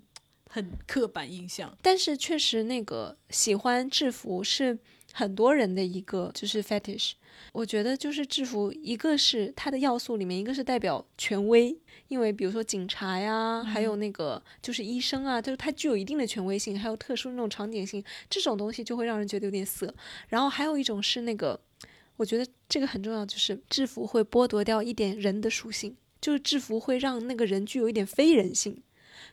A: 很刻板印象，
B: 但是确实那个喜欢制服是。很多人的一个就是 fetish，我觉得就是制服，一个是它的要素里面，一个是代表权威，因为比如说警察呀，还有那个就是医生啊，就是它具有一定的权威性，还有特殊那种场景性，这种东西就会让人觉得有点色。然后还有一种是那个，我觉得这个很重要，就是制服会剥夺掉一点人的属性，就是制服会让那个人具有一点非人性。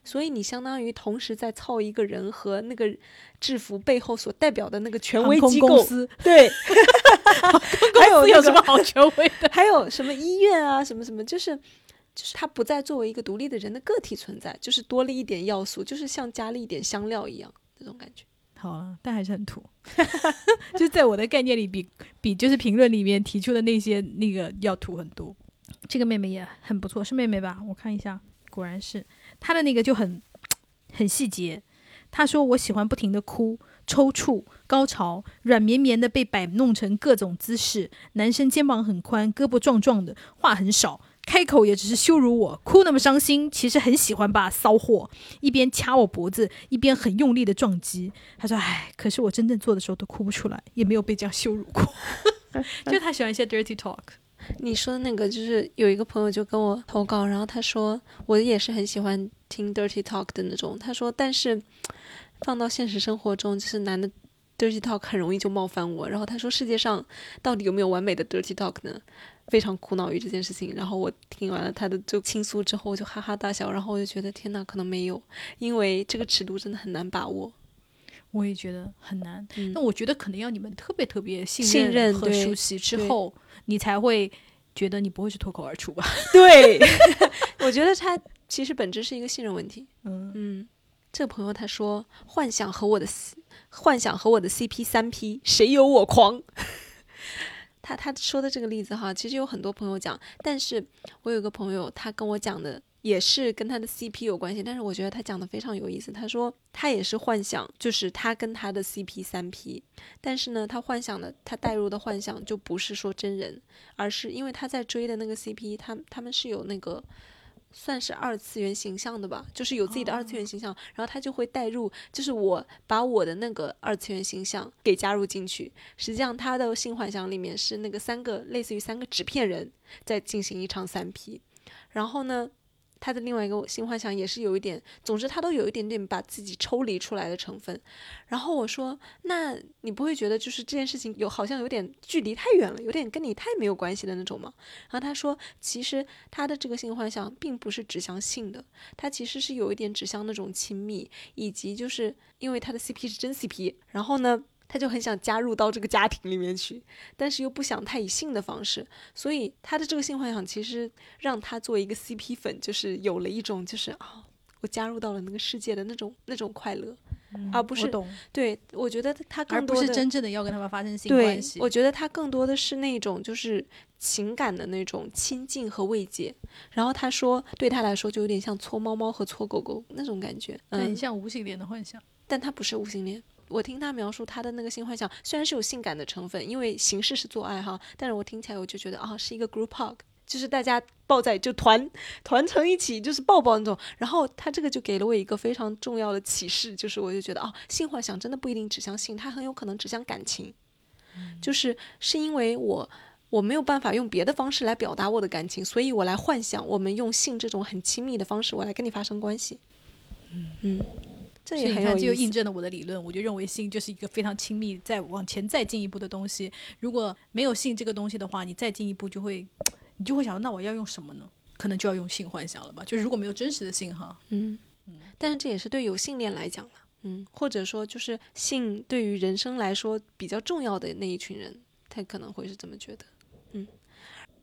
B: 所以你相当于同时在操一个人和那个制服背后所代表的那个权威机构，对，(laughs)
A: 还有有什么好权威的？
B: 还有什么医院啊，什么什么，就是就是他不再作为一个独立的人的个体存在，就是多了一点要素，就是像加了一点香料一样那种感觉。
A: 好啊，但还是很土，(laughs) 就在我的概念里，比比就是评论里面提出的那些那个要土很多。这个妹妹也很不错，是妹妹吧？我看一下，果然是。她的那个就很 (tsk) 很细节。她说：“我喜欢不停的哭、抽搐、高潮，软绵绵的被摆弄成各种姿势。男生肩膀很宽，胳膊壮壮的，话很少，开口也只是羞辱我。哭那么伤心，其实很喜欢吧，骚货！一边掐我脖子，一边很用力的撞击。他说：‘哎，可是我真正做的时候都哭不出来，也没有被这样羞辱过。(laughs) ’就他喜欢一些 dirty talk。”
B: 你说的那个就是有一个朋友就跟我投稿，然后他说我也是很喜欢听 dirty talk 的那种。他说，但是放到现实生活中，就是男的 dirty talk 很容易就冒犯我。然后他说，世界上到底有没有完美的 dirty talk 呢？非常苦恼于这件事情。然后我听完了他的就倾诉之后，我就哈哈大笑。然后我就觉得天呐，可能没有，因为这个尺度真的很难把握。
A: 我也觉得很难。那我觉得可能要你们特别特别信任和熟悉之后。你才会觉得你不会是脱口而出吧？(laughs)
B: 对，(laughs) 我觉得他其实本质是一个信任问题。嗯嗯，这个朋友他说幻想和我的幻想和我的 CP 三 P 谁有我狂。他他说的这个例子哈，其实有很多朋友讲，但是我有个朋友他跟我讲的。也是跟他的 CP 有关系，但是我觉得他讲的非常有意思。他说他也是幻想，就是他跟他的 CP 三 P，但是呢，他幻想的他带入的幻想就不是说真人，而是因为他在追的那个 CP，他他们是有那个算是二次元形象的吧，就是有自己的二次元形象，然后他就会带入，就是我把我的那个二次元形象给加入进去，实际上他的性幻想里面是那个三个类似于三个纸片人在进行一场三 P，然后呢。他的另外一个新幻想也是有一点，总之他都有一点点把自己抽离出来的成分。然后我说，那你不会觉得就是这件事情有好像有点距离太远了，有点跟你太没有关系的那种吗？然后他说，其实他的这个性幻想并不是指向性的，他其实是有一点指向那种亲密，以及就是因为他的 CP 是真 CP，然后呢。他就很想加入到这个家庭里面去，但是又不想太以性的方式，所以他的这个性幻想其实让他作为一个 CP 粉，就是有了一种就是啊，我加入到了那个世界的那种那种快乐，而不是对，我觉得他更多
A: 的是真正的要跟他们发生性关系。
B: 我觉得他更多的是那种就是情感的那种亲近和慰藉。然后他说，对他来说就有点像搓猫猫和搓狗狗那种感觉，
A: 很像无性恋的幻想，
B: 但他不是无性恋。我听他描述他的那个性幻想，虽然是有性感的成分，因为形式是做爱哈，但是我听起来我就觉得啊，是一个 group hug，就是大家抱在就团团成一起，就是抱抱那种。然后他这个就给了我一个非常重要的启示，就是我就觉得啊，性幻想真的不一定指向性，它很有可能指向感情，就是是因为我我没有办法用别的方式来表达我的感情，所以我来幻想我们用性这种很亲密的方式，我来跟你发生关系。嗯，这也很
A: 就。印证了我的理论。我就认为性就是一个非常亲密，再往前再进一步的东西。如果没有性这个东西的话，你再进一步就会，你就会想，那我要用什么呢？可能就要用性幻想了吧？就是如果没有真实的性哈，
B: 嗯，但是这也是对有性恋来讲了，嗯，或者说就是性对于人生来说比较重要的那一群人，他可能会是这么觉得。
A: 嗯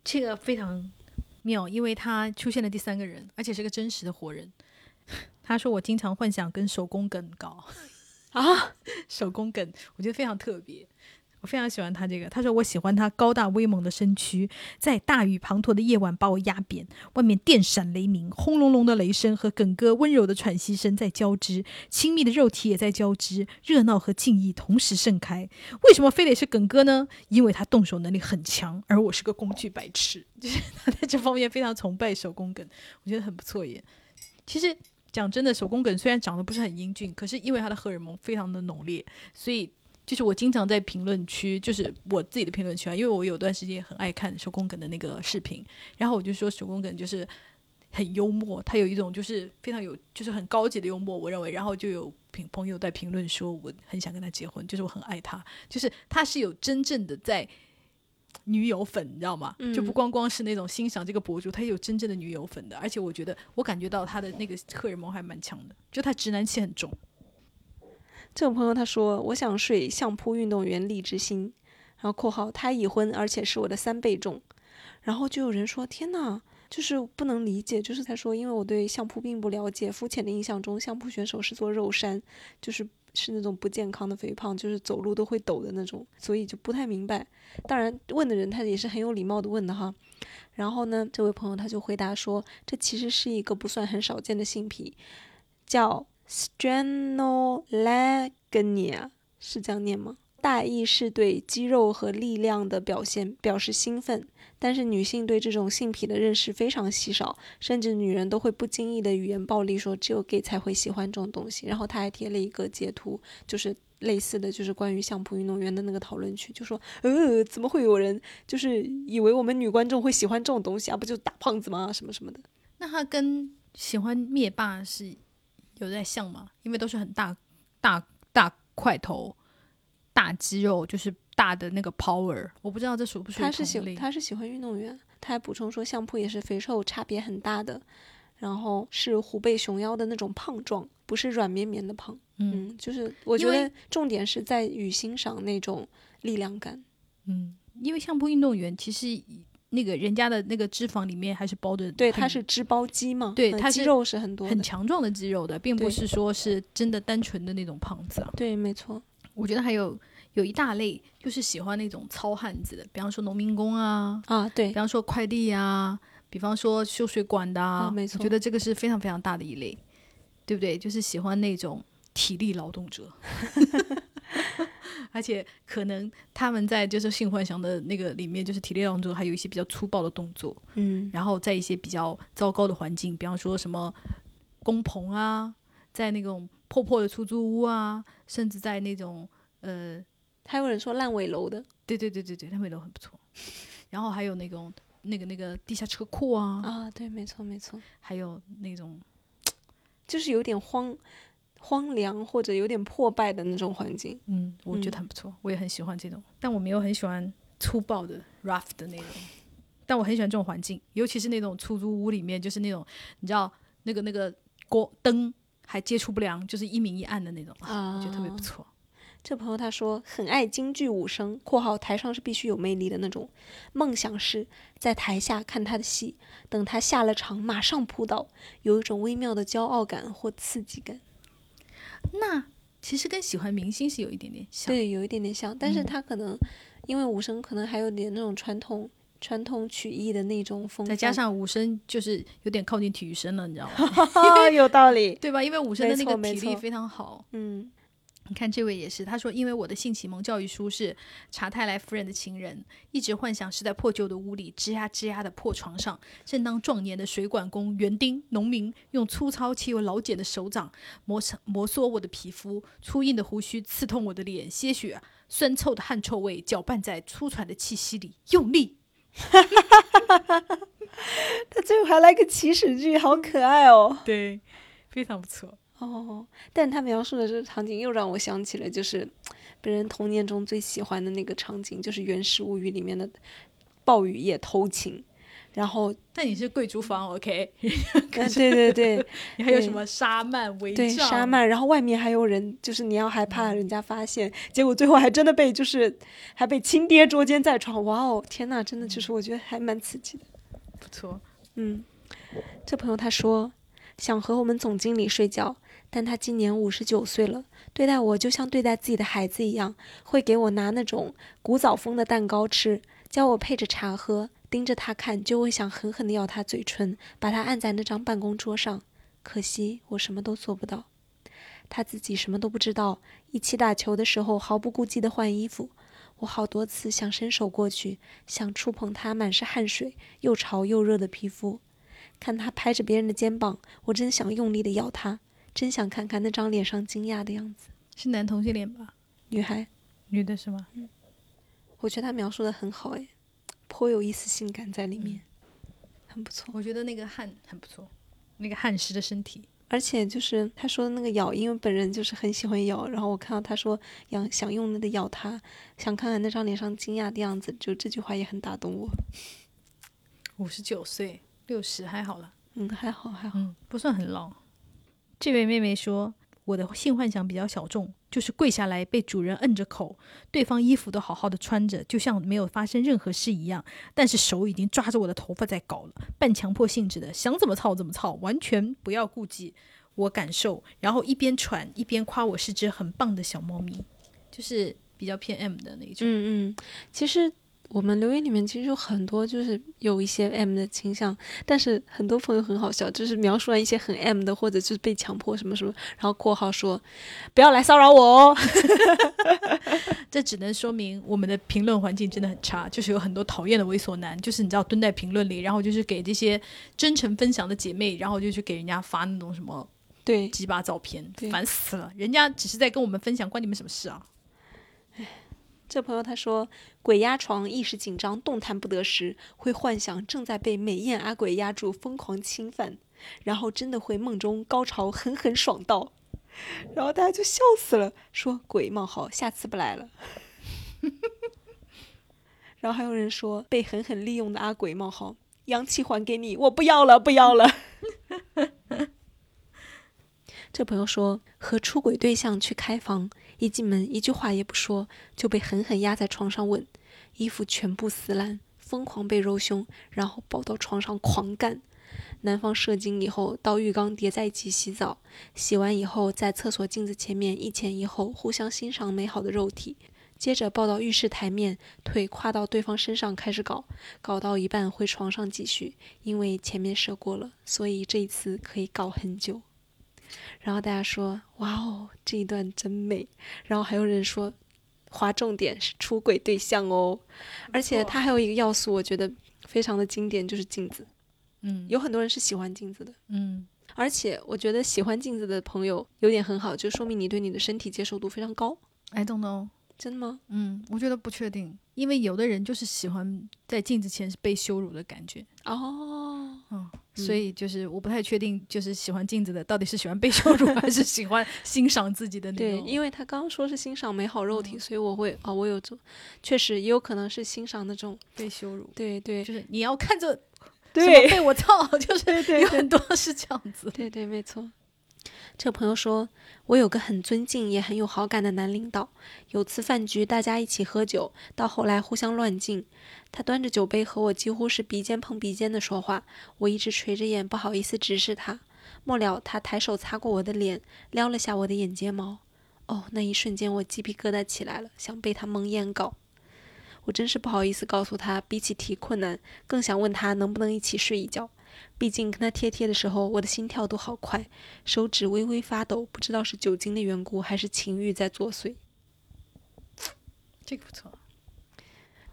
A: 这个非常妙，因为他出现了第三个人，而且是个真实的活人。他说：“我经常幻想跟手工梗搞
B: 啊，(laughs)
A: 手工梗，我觉得非常特别。我非常喜欢他这个。他说我喜欢他高大威猛的身躯，在大雨滂沱的夜晚把我压扁，外面电闪雷鸣，轰隆隆的雷声和耿哥温柔的喘息声在交织，亲密的肉体也在交织，热闹和敬意同时盛开。为什么非得是耿哥呢？因为他动手能力很强，而我是个工具白痴，(laughs) 就是他在这方面非常崇拜手工梗，我觉得很不错耶。其实讲真的，手工梗虽然长得不是很英俊，可是因为他的荷尔蒙非常的浓烈，所以就是我经常在评论区，就是我自己的评论区啊，因为我有段时间很爱看手工梗的那个视频，然后我就说手工梗就是很幽默，他有一种就是非常有就是很高级的幽默，我认为，然后就有评朋友在评论说我很想跟他结婚，就是我很爱他，就是他是有真正的在。女友粉，你知道吗？就不光光是那种欣赏这个博主，他也有真正的女友粉的。而且我觉得，我感觉到他的那个荷尔蒙还蛮强的，就他直男气很重。
B: 这位朋友他说：“我想睡相扑运动员荔枝心。”然后（括号）他已婚，而且是我的三倍重。然后就有人说：“天呐，就是不能理解。”就是他说：“因为我对相扑并不了解，肤浅的印象中，相扑选手是做肉山，就是是那种不健康的肥胖，就是走路都会抖的那种，所以就不太明白。当然，问的人他也是很有礼貌的问的哈。然后呢，这位朋友他就回答说：这其实是一个不算很少见的性癖，叫。” Strenolagnia 是这样念吗？大意是对肌肉和力量的表现表示兴奋，但是女性对这种性癖的认识非常稀少，甚至女人都会不经意的语言暴力说只有 gay 才会喜欢这种东西。然后他还贴了一个截图，就是类似的就是关于相扑运动员的那个讨论区，就说呃怎么会有人就是以为我们女观众会喜欢这种东西啊？不就大胖子吗？什么什么的？
A: 那他跟喜欢灭霸是？有在像吗？因为都是很大、大、大块头、大肌肉，就是大的那个 power。我不知道这属不属于
B: 他是喜他是喜欢运动员。他还补充说，相扑也是肥瘦差别很大的，然后是虎背熊腰的那种胖壮，不是软绵绵的胖。嗯，就是我觉得重点是在于欣赏那种力量感。
A: 嗯，因为相扑运动员其实。那个人家的那个脂肪里面还是包的，
B: 对，它是脂包肌嘛，
A: 对，它
B: 肌肉是很多，
A: 很强壮的肌肉的，并不是说是真的单纯的那种胖子啊。
B: 对，没错。
A: 我觉得还有有一大类就是喜欢那种糙汉子的，比方说农民工啊，
B: 啊，对，
A: 比方说快递啊，比方说修水管的啊，
B: 没错。
A: 我觉得这个是非常非常大的一类，对不对？就是喜欢那种体力劳动者。(laughs) 而且可能他们在就是性幻想的那个里面，就是体力劳动者还有一些比较粗暴的动作，
B: 嗯，
A: 然后在一些比较糟糕的环境，比方说什么工棚啊，在那种破破的出租屋啊，甚至在那种呃，
B: 还有人说烂尾楼的，
A: 对对对对对，烂尾楼很不错。然后还有那种那个那个地下车库啊，
B: 啊，对，没错没错，
A: 还有那种 (tsk)
B: 就是有点荒。荒凉或者有点破败的那种环境，
A: 嗯，我觉得很不错，我也很喜欢这种，但我没有很喜欢粗暴的 rough 的那种，但我很喜欢这种环境，尤其是那种出租屋里面，就是那种你知道那个那个光灯还接触不良，就是一明一暗的那种，啊，我觉得特别不错。
B: 这朋友他说很爱京剧武生（括号台上是必须有魅力的那种），梦想是在台下看他的戏，等他下了场马上扑倒，有一种微妙的骄傲感或刺激感。
A: 那其实跟喜欢明星是有一点点像，
B: 对，有一点点像，但是他可能因为武生可能还有点那种传统传统曲艺的那种风，
A: 再加上武生就是有点靠近体育生了，你知道吗？(laughs)
B: 有道理，
A: 对吧？因为武生的那个体力非常好，
B: 嗯。
A: 你看这位也是，他说：“因为我的性启蒙教育书是查泰莱夫人的情人，一直幻想是在破旧的屋里，吱呀吱呀的破床上，正当壮年的水管工、园丁、农民用粗糙且又老茧的手掌磨擦摩挲我的皮肤，粗硬的胡须刺痛我的脸，些许酸臭的汗臭味搅拌在粗喘的气息里，用力。(laughs)
B: 他最后还来个起始句，好可爱哦！(laughs)
A: 对，非常不错。”
B: 哦，但他描述的这个场景又让我想起了，就是本人童年中最喜欢的那个场景，就是《原始物语》里面的暴雨夜偷情。然后，
A: 但你是贵族房，OK？(laughs)
B: 对对对，(laughs)
A: 你还有什么沙曼围
B: 对沙曼，然后外面还有人，就是你要害怕人家发现，结果最后还真的被就是还被亲爹捉奸在床，哇哦，天呐，真的就是我觉得还蛮刺激的，
A: 不错。
B: 嗯，这朋友他说想和我们总经理睡觉，但他今年五十九岁了，对待我就像对待自己的孩子一样，会给我拿那种古早风的蛋糕吃，教我配着茶喝。盯着他看，就会想狠狠地咬他嘴唇，把他按在那张办公桌上。可惜我什么都做不到。他自己什么都不知道。一起打球的时候，毫不顾忌地换衣服。我好多次想伸手过去，想触碰他满是汗水、又潮又热的皮肤。看他拍着别人的肩膀，我真想用力地咬他，真想看看那张脸上惊讶的样子。
A: 是男同性恋吧？
B: 女孩，
A: 女的是吗？
B: 嗯，我觉得他描述的很好，哎。颇有一丝性感在里面，很不错。
A: 我觉得那个汉很不错，那个汉尸的身体，
B: 而且就是他说的那个咬，因为本人就是很喜欢咬。然后我看到他说想想用那个咬他，想看看那张脸上惊讶的样子，就这句话也很打动我。
A: 五十九岁，六十还好了，
B: 嗯，还好还好，
A: 不算很老。这位妹妹说，我的性幻想比较小众。就是跪下来被主人摁着口，对方衣服都好好的穿着，就像没有发生任何事一样，但是手已经抓着我的头发在搞了，半强迫性质的，想怎么操怎么操，完全不要顾忌我感受，然后一边喘一边夸我是只很棒的小猫咪，就是比较偏 M 的那种。
B: 嗯嗯，其实。我们留言里面其实有很多，就是有一些 M 的倾向，但是很多朋友很好笑，就是描述了一些很 M 的，或者就是被强迫什么什么，然后括号说不要来骚扰我哦。(laughs)
A: 这只能说明我们的评论环境真的很差，就是有很多讨厌的猥琐男，就是你知道蹲在评论里，然后就是给这些真诚分享的姐妹，然后就去给人家发那种什么
B: 对
A: 鸡巴照片，烦死了！人家只是在跟我们分享，关你们什么事啊？
B: 这朋友他说，鬼压床，意识紧张，动弹不得时，会幻想正在被美艳阿鬼压住，疯狂侵犯，然后真的会梦中高潮狠狠爽到，然后大家就笑死了，说鬼冒号，下次不来了。(laughs) 然后还有人说被狠狠利用的阿鬼冒号，阳气还给你，我不要了，不要了。(laughs) 这朋友说和出轨对象去开房。一进门，一句话也不说，就被狠狠压在床上吻，衣服全部撕烂，疯狂被揉胸，然后抱到床上狂干。男方射精以后，到浴缸叠在一起洗澡，洗完以后在厕所镜子前面一前一后互相欣赏美好的肉体，接着抱到浴室台面，腿跨到对方身上开始搞，搞到一半回床上继续，因为前面射过了，所以这一次可以搞很久。然后大家说：“哇哦，这一段真美。”然后还有人说：“划重点是出轨对象哦。”而且它还有一个要素，我觉得非常的经典，就是镜子。
A: 嗯，
B: 有很多人是喜欢镜子的。
A: 嗯，
B: 而且我觉得喜欢镜子的朋友有点很好，就说明你对你的身体接受度非常高。
A: I don't know，
B: 真的吗？
A: 嗯，我觉得不确定，因为有的人就是喜欢在镜子前是被羞辱的感觉。
B: 哦，
A: 嗯。所以就是我不太确定，就是喜欢镜子的到底是喜欢被羞辱，还是喜欢欣赏自己的那
B: 种。对，因为他刚刚说是欣赏美好肉体，所以我会啊，我有做，确实也有可能是欣赏那种
A: 被羞辱。
B: 对对，
A: 就是你要看着，(laughs)
B: 对，
A: 被我操，就是有很多是这样子。
B: 对对，没错。这朋友说：“我有个很尊敬也很有好感的男领导。有次饭局，大家一起喝酒，到后来互相乱敬。他端着酒杯和我几乎是鼻尖碰鼻尖的说话，我一直垂着眼，不好意思直视他。末了，他抬手擦过我的脸，撩了下我的眼睫毛。哦，那一瞬间我鸡皮疙瘩起来了，想被他蒙眼搞。我真是不好意思告诉他，比起提困难，更想问他能不能一起睡一觉。”毕竟跟他贴贴的时候，我的心跳都好快，手指微微发抖，不知道是酒精的缘故还是情欲在作祟。(sniffs)
A: 这个不错。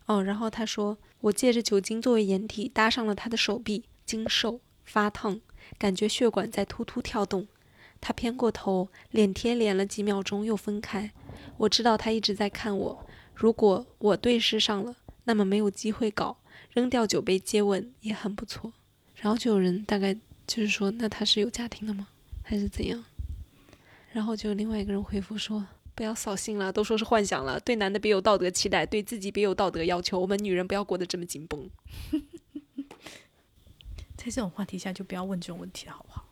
B: 哦，然后他说，我借着酒精作为掩体，搭上了他的手臂，经受发烫，感觉血管在突突跳动。他偏过头，脸贴脸了几秒钟，又分开。我知道他一直在看我。如果我对视上了，那么没有机会搞，扔掉酒杯接吻也很不错。然后就有人大概就是说，那他是有家庭的吗？还是怎样？然后就另外一个人回复说：“不要扫兴了，都说是幻想了。对男的别有道德期待，对自己别有道德要求。我们女人不要过得这么紧绷。(laughs)
A: 在这种话题下，就不要问这种问题了，好不好？”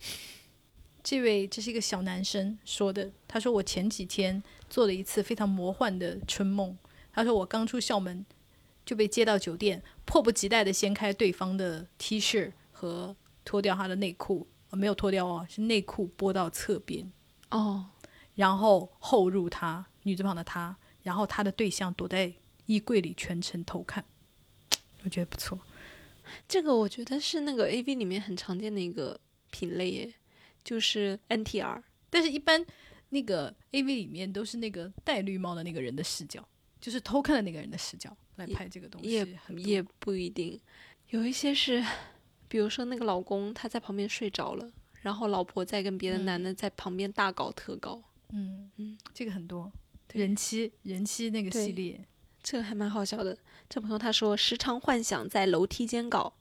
A: 这位这是一个小男生说的，他说：“我前几天做了一次非常魔幻的春梦。他说我刚出校门就被接到酒店，迫不及待的掀开对方的 T 恤和脱掉他的内裤，没有脱掉哦，是内裤拨到侧边。
B: 哦，
A: 然后后入他女字旁的他，然后他的对象躲在衣柜里全程偷看，我觉得不错。
B: 这个我觉得是那个 A V 里面很常见的一个品类耶。”就是 NTR，
A: 但是一般那个 AV 里面都是那个戴绿帽的那个人的视角，就是偷看的那个人的视角来拍这个东西，
B: 也也不一定，有一些是，比如说那个老公他在旁边睡着了，然后老婆在跟别的男的在旁边大搞特搞，
A: 嗯嗯，这个很多，人妻人妻那个系列，
B: 这个还蛮好笑的。这朋友他说时常幻想在楼梯间搞。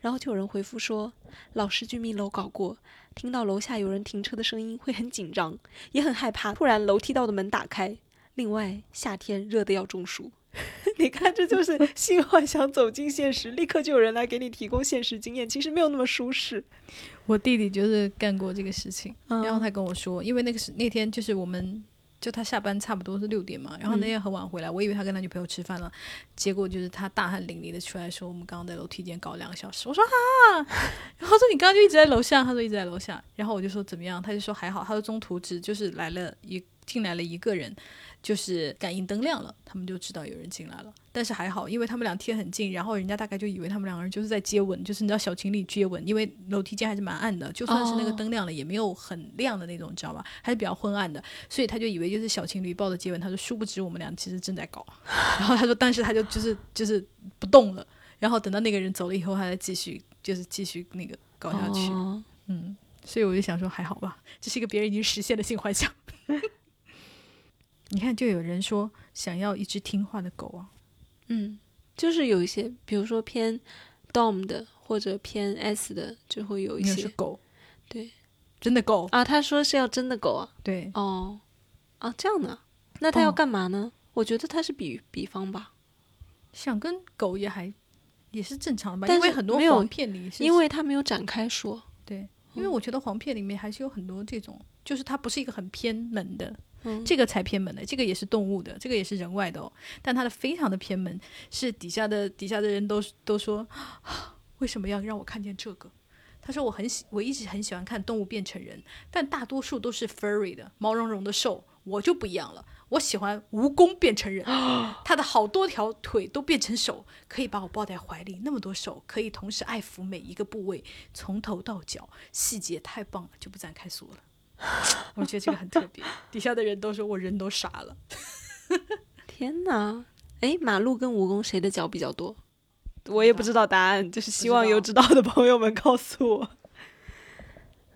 B: 然后就有人回复说，老式居民楼搞过，听到楼下有人停车的声音会很紧张，也很害怕。突然楼梯道的门打开。另外夏天热的要中暑。你看，这就是 (laughs) 性幻想走进现实，立刻就有人来给你提供现实经验，其实没有那么舒适。
A: 我弟弟就是干过这个事情，然后他跟我说，因为那个是那天就是我们。就他下班差不多是六点嘛，然后那天很晚回来，我以为他跟他女朋友吃饭了，结果就是他大汗淋漓的出来说，我们刚刚在楼梯间搞两个小时。我说啊，(laughs) 然后说你刚刚就一直在楼下，他说一直在楼下，然后我就说怎么样，他就说还好，他说中途只就是来了一进来了一个人。就是感应灯亮了，他们就知道有人进来了。但是还好，因为他们俩贴很近，然后人家大概就以为他们两个人就是在接吻，就是你知道小情侣接吻，因为楼梯间还是蛮暗的，就算是那个灯亮了，也没有很亮的那种，你知道吧？还是比较昏暗的，所以他就以为就是小情侣抱着接吻。他说，殊不知我们俩其实正在搞。(laughs) 然后他说，但是他就就是就是不动了。然后等到那个人走了以后，他再继续就是继续那个搞下去。嗯，所以我就想说，还好吧，这是一个别人已经实现的性幻想。你看，就有人说想要一只听话的狗啊，
B: 嗯，就是有一些，比如说偏 dom 的或者偏 s 的，就会有一些
A: 狗，
B: 对，
A: 真的狗
B: 啊。他说是要真的狗啊，
A: 对，
B: 哦，啊，这样的，那他要干嘛呢？我觉得他是比比方吧，
A: 想跟狗也还也是正常的吧，因为很多黄片里，
B: 因为他没有展开说，
A: 对，因为我觉得黄片里面还是有很多这种，就是它不是一个很偏门的。这个才偏门的，这个也是动物的，这个也是人外的哦。但它的非常的偏门，是底下的底下的人都都说，(gasps) 为什么要让我看见这个？他说我很喜，我一直很喜欢看动物变成人，但大多数都是 furry 的，毛茸茸的兽。我就不一样了，我喜欢蜈蚣变成人，(gasps) 它的好多条腿都变成手，可以把我抱在怀里，那么多手可以同时爱抚每一个部位，从头到脚，细节太棒了，就不展开说了。(laughs) 我觉得这个很特别，底下的人都说我人都傻了。(laughs)
B: 天哪！哎，马路跟蜈蚣谁的脚比较多？我也不知道答案，就是希望有知道的朋友们告诉我。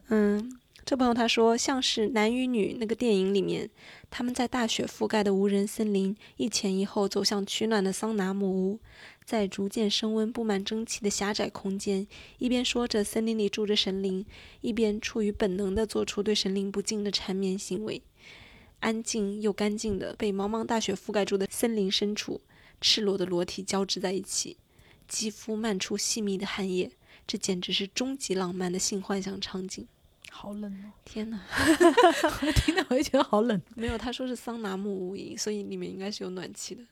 B: 嗯，这朋友他说像是男与女那个电影里面，他们在大雪覆盖的无人森林一前一后走向取暖的桑拿木屋。在逐渐升温、布满蒸汽的狭窄空间，一边说着森林里住着神灵，一边出于本能地做出对神灵不敬的缠绵行为。安静又干净的被茫茫大雪覆盖住的森林深处，赤裸的裸体交织在一起，肌肤漫出细密的汗液。这简直是终极浪漫的性幻想场景。
A: 好冷哦！
B: 天哪，(laughs)
A: 我听到我就觉得好冷。
B: 没有，他说是桑拿木屋营，所以里面应该是有暖气的。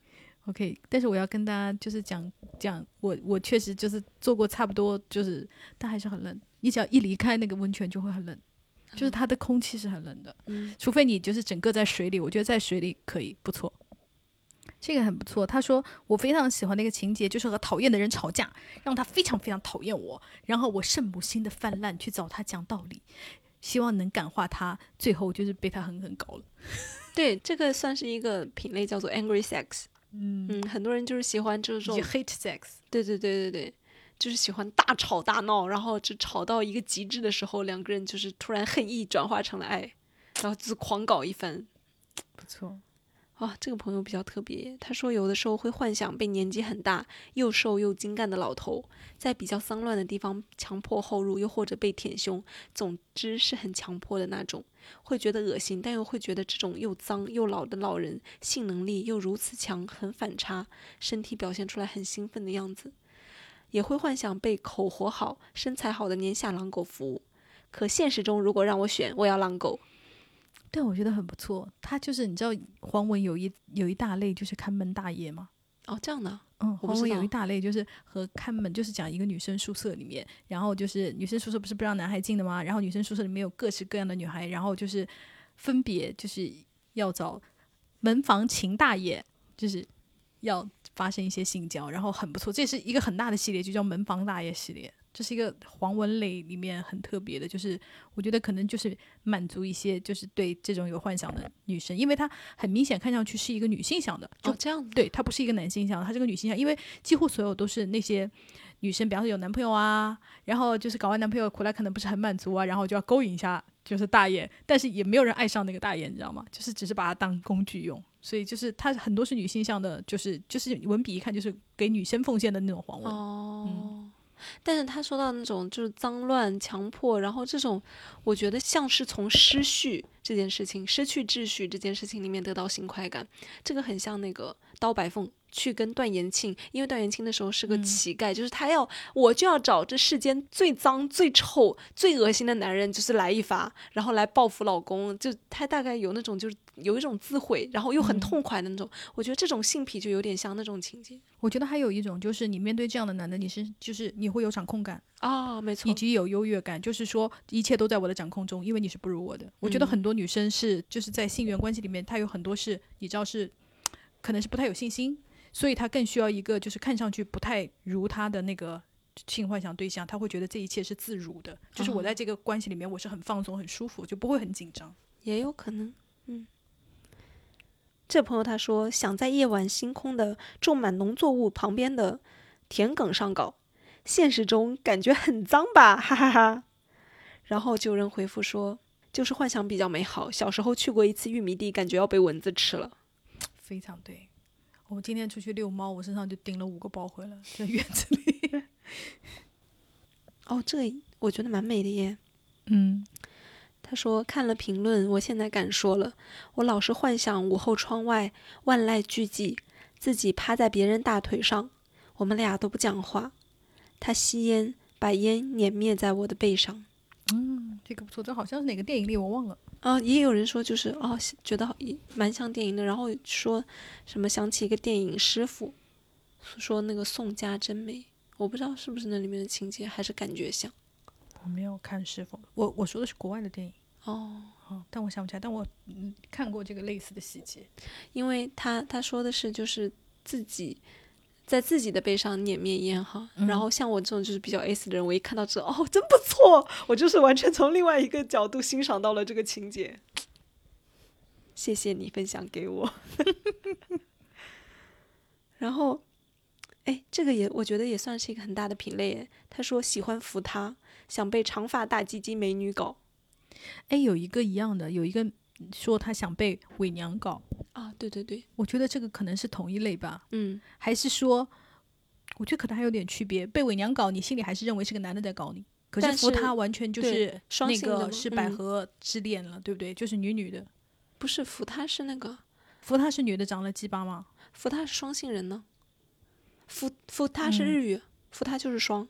A: OK，但是我要跟大家就是讲讲，我我确实就是做过差不多，就是但还是很冷。你只要一离开那个温泉就会很冷，就是它的空气是很冷的。嗯，除非你就是整个在水里，我觉得在水里可以不错，这个很不错。他说我非常喜欢那个情节，就是和讨厌的人吵架，让他非常非常讨厌我，然后我圣母心的泛滥去找他讲道理，希望能感化他，最后就是被他狠狠搞了。(laughs)
B: 对，这个算是一个品类，叫做 angry sex。嗯。嗯，很多人就是喜欢这种
A: hate sex，
B: 对对对对对，就是喜欢大吵大闹，然后就吵到一个极致的时候，两个人就是突然恨意转化成了爱，然后就狂搞一番，
A: 不错。
B: 啊，这个朋友比较特别。他说，有的时候会幻想被年纪很大、又瘦又精干的老头，在比较脏乱的地方强迫后入，又或者被舔胸，总之是很强迫的那种，会觉得恶心，但又会觉得这种又脏又老的老人性能力又如此强，很反差，身体表现出来很兴奋的样子。也会幻想被口活好、身材好的年下狼狗服务。可现实中，如果让我选，我要狼狗。
A: 对，我觉得很不错。他就是你知道黄文有一有一大类就是看门大爷嘛？
B: 哦，这样的。
A: 嗯，黄文有一大类就是和看门，就是讲一个女生宿舍里面，然后就是女生宿舍不是不让男孩进的吗？然后女生宿舍里面有各式各样的女孩，然后就是分别就是要找门房秦大爷，就是要发生一些性交，然后很不错。这是一个很大的系列，就叫门房大爷系列。这是一个黄文类里面很特别的，就是我觉得可能就是满足一些就是对这种有幻想的女生，因为她很明显看上去是一个女性向的，就
B: 这样，
A: 对，她不是一个男性向，她是个女性向，因为几乎所有都是那些女生，比方说有男朋友啊，然后就是搞完男朋友回来可能不是很满足啊，然后就要勾引一下就是大爷，但是也没有人爱上那个大爷，你知道吗？就是只是把他当工具用，所以就是他很多是女性向的，就是就是文笔一看就是给女生奉献的那种黄文
B: 哦。但是他说到那种就是脏乱、强迫，然后这种，我觉得像是从失序这件事情、失去秩序这件事情里面得到新快感，这个很像那个刀白凤。去跟段延庆，因为段延庆那时候是个乞丐，就是他要我就要找这世间最脏、最臭、最恶心的男人，就是来一发，然后来报复老公。就他大概有那种就是有一种自毁，然后又很痛快的那种。我觉得这种性癖就有点像那种情节。
A: 我觉得还有一种就是你面对这样的男的，你是就是你会有掌控感
B: 啊，没错，
A: 以及有优越感，就是说一切都在我的掌控中，因为你是不如我的。我觉得很多女生是就是在性缘关系里面，她有很多是你知道是可能是不太有信心。所以他更需要一个，就是看上去不太如他的那个性幻想对象，他会觉得这一切是自如的，就是我在这个关系里面我是很放松、很舒服，就不会很紧张。
B: 也有可能，嗯。这朋友他说想在夜晚星空的种满农作物旁边的田埂上搞，现实中感觉很脏吧，(laughs) 哈哈哈。然后就有人回复说，就是幻想比较美好。小时候去过一次玉米地，感觉要被蚊子吃了。
A: 非常对。我今天出去遛猫，我身上就顶了五个包回来，在院子里。(laughs)
B: 哦，这我觉得蛮美的耶。
A: 嗯，
B: 他说看了评论，我现在敢说了。我老是幻想午后窗外万籁俱寂，自己趴在别人大腿上，我们俩都不讲话。他吸烟，把烟碾灭在我的背上。
A: 嗯，这个不错，这好像是哪个电影里我忘了。
B: 啊，也有人说就是哦，觉得蛮像电影的，然后说什么想起一个电影《师傅》，说那个宋佳真美，我不知道是不是那里面的情节，还是感觉像。
A: 我没有看《师傅》，我我说的是国外的电影。
B: 哦，
A: 哦，但我想不起来，但我嗯看过这个类似的细节，
B: 因为他他说的是就是自己。在自己的背上碾灭烟哈，然后像我这种就是比较 S 的人，我一看到这哦，真不错，我就是完全从另外一个角度欣赏到了这个情节。谢谢你分享给我。(laughs) 然后，哎，这个也我觉得也算是一个很大的品类。他说喜欢扶他，想被长发大鸡鸡美女搞。
A: 哎，有一个一样的，有一个说他想被伪娘搞。
B: 啊，对对对，
A: 我觉得这个可能是同一类吧，
B: 嗯，
A: 还是说，我觉得可能还有点区别。被伪娘搞，你心里还是认为是个男的在搞你，可是扶他完全就是那个是百合之恋了，对不对？就是女女的，
B: 不是扶他是那个
A: 扶他是女的长了鸡巴吗？
B: 扶他是双性人呢，扶扶他是日语，扶他就是双。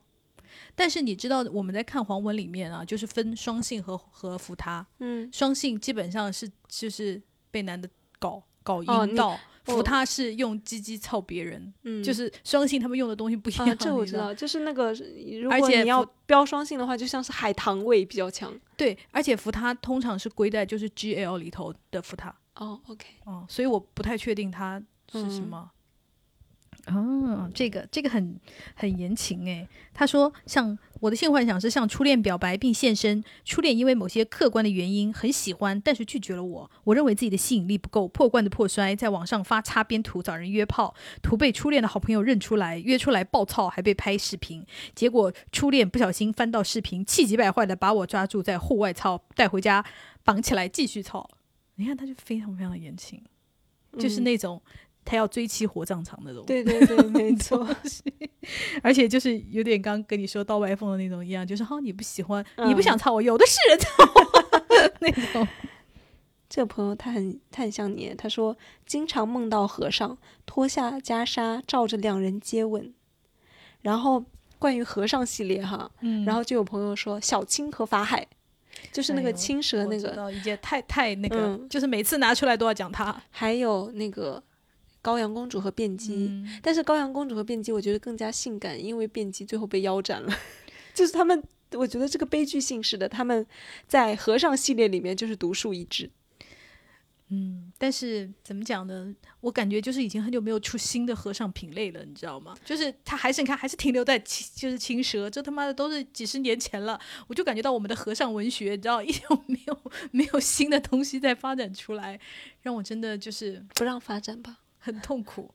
A: 但是你知道我们在看黄文里面啊，就是分双性和和扶他，
B: 嗯，
A: 双性基本上是就是被男的搞。搞阴道，扶他是用鸡鸡操别人，
B: 嗯，
A: 就是双性他们用的东西不一样。
B: 这我知道，就是那个，如果你要标双性的话，就像是海棠味比较强。
A: 对，而且扶他通常是归在就是 G L 里头的扶他。
B: 哦，OK，
A: 哦，所以我不太确定他是什么。哦，这个这个很很言情诶。他说，像我的性幻想是向初恋表白并现身，初恋因为某些客观的原因很喜欢，但是拒绝了我。我认为自己的吸引力不够，破罐子破摔，在网上发擦边图找人约炮，图被初恋的好朋友认出来，约出来爆操，还被拍视频。结果初恋不小心翻到视频，气急败坏的把我抓住在户外操，带回家绑起来继续操。你看他就非常非常的言情。就是那种他要追妻火葬场那种。
B: 对对对，没 (laughs) 错。
A: 而且就是有点刚跟你说到外风的那种一样，就是哈你不喜欢，你不想操我，有的是人操 (laughs) 那种。(laughs)
B: 这个朋友他很他很像你，他说经常梦到和尚脱下袈裟，照着两人接吻。然后关于和尚系列哈，嗯，然后就有朋友说小青和法海，就是那个青蛇那个，
A: 太太那个，就是每次拿出来都要讲他。
B: 还有那个羔羊公主和辩机，但是高阳公主和辩机我觉得更加性感，因为辩机最后被腰斩了，(laughs) 就是他们，我觉得这个悲剧性是的，他们在和尚系列里面就是独树一帜。
A: 嗯，但是怎么讲呢？我感觉就是已经很久没有出新的和尚品类了，你知道吗？就是他还是你看还是停留在青，就是青蛇，这他妈的都是几十年前了。我就感觉到我们的和尚文学，你知道，一点没有没有新的东西在发展出来，让我真的就是
B: 不让发展吧，
A: 很痛苦。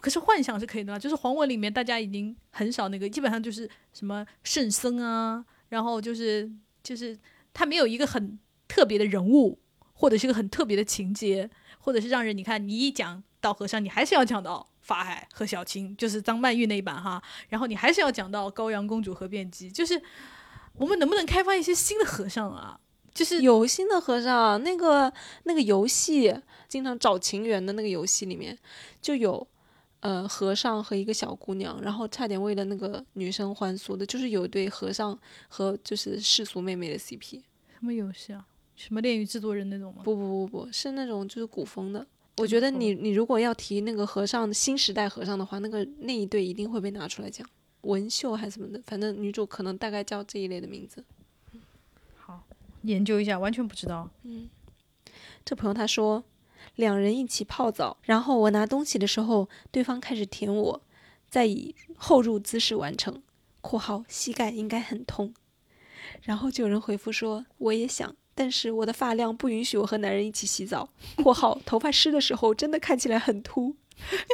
A: 可是幻想是可以的，就是黄文里面大家已经很少那个，基本上就是什么圣僧啊，然后就是就是他没有一个很特别的人物。或者是个很特别的情节，或者是让人你看，你一讲到和尚，你还是要讲到法海和小青，就是张曼玉那一版哈，然后你还是要讲到高阳公主和辩机，就是我们能不能开发一些新的和尚啊？就是
B: 有心的和尚，那个那个游戏经常找情缘的那个游戏里面就有呃和尚和一个小姑娘，然后差点为了那个女生还俗的，就是有一对和尚和就是世俗妹妹的 CP，
A: 什么游戏啊？什么恋与制作人那种吗？
B: 不不不不是那种就是古风的。我觉得你你如果要提那个和尚新时代和尚的话，那个那一对一定会被拿出来讲。文秀还是什么的，反正女主可能大概叫这一类的名字。
A: 研究一下，完全不知道。
B: 嗯，这朋友他说，两人一起泡澡，然后我拿东西的时候，对方开始舔我，再以后入姿势完成（括号膝盖应该很痛）。然后就有人回复说，我也想。但是我的发量不允许我和男人一起洗澡（括号头发湿的时候真的看起来很秃），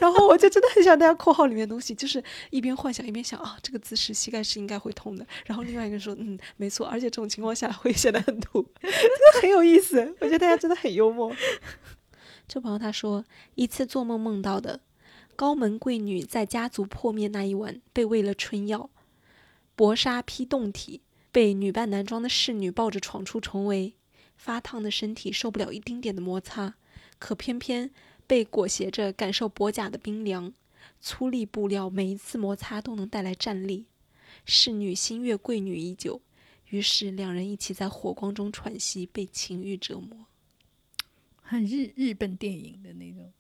B: 然后我就真的很想大家括号里面东西，就是一边幻想一边想啊，这个姿势膝盖是应该会痛的。然后另外一个人说，嗯，没错，而且这种情况下会显得很秃，(laughs) 真的很有意思。我觉得大家真的很幽默。这朋友他说，一次做梦梦到的高门贵女在家族破灭那一晚被喂了春药，薄纱披胴体。被女扮男装的侍女抱着闯出重围，发烫的身体受不了一丁点的摩擦，可偏偏被裹挟着感受薄甲的冰凉。粗粝布料每一次摩擦都能带来战栗。侍女心悦贵女已久，于是两人一起在火光中喘息，被情欲折磨。
A: 很日日本电影的那种，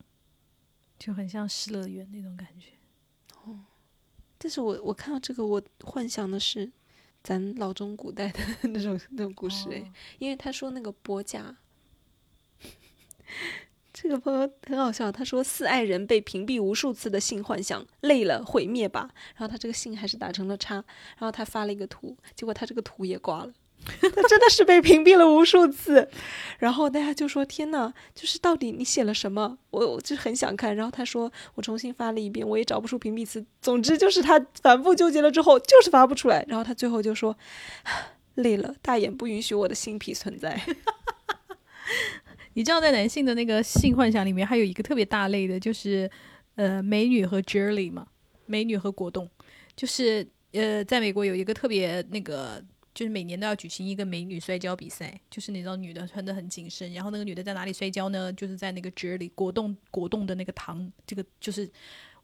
A: 就很像《失乐园》那种感觉。
B: 哦，但是我我看到这个，我幻想的是。咱老中古代的那种那种故事诶，因为他说那个薄甲，这个朋友很好笑。他说四爱人被屏蔽无数次的性幻想，累了毁灭吧。然后他这个信还是打成了叉，然后他发了一个图，结果他这个图也挂了。(laughs) 他真的是被屏蔽了无数次，然后大家就说：“天呐，就是到底你写了什么？”我我就很想看。然后他说：“我重新发了一遍，我也找不出屏蔽词。总之就是他反复纠结了之后，就是发不出来。然后他最后就说：(sighs) 累了，大眼不允许我的性癖存在。(laughs)
A: 你知道，在男性的那个性幻想里面，还有一个特别大类的，就是呃美女和 jelly 嘛，美女和果冻，就是呃在美国有一个特别那个。”就是每年都要举行一个美女摔跤比赛，就是那种女的穿的很紧身，然后那个女的在哪里摔跤呢？就是在那个 jelly 果冻果冻的那个糖，这个就是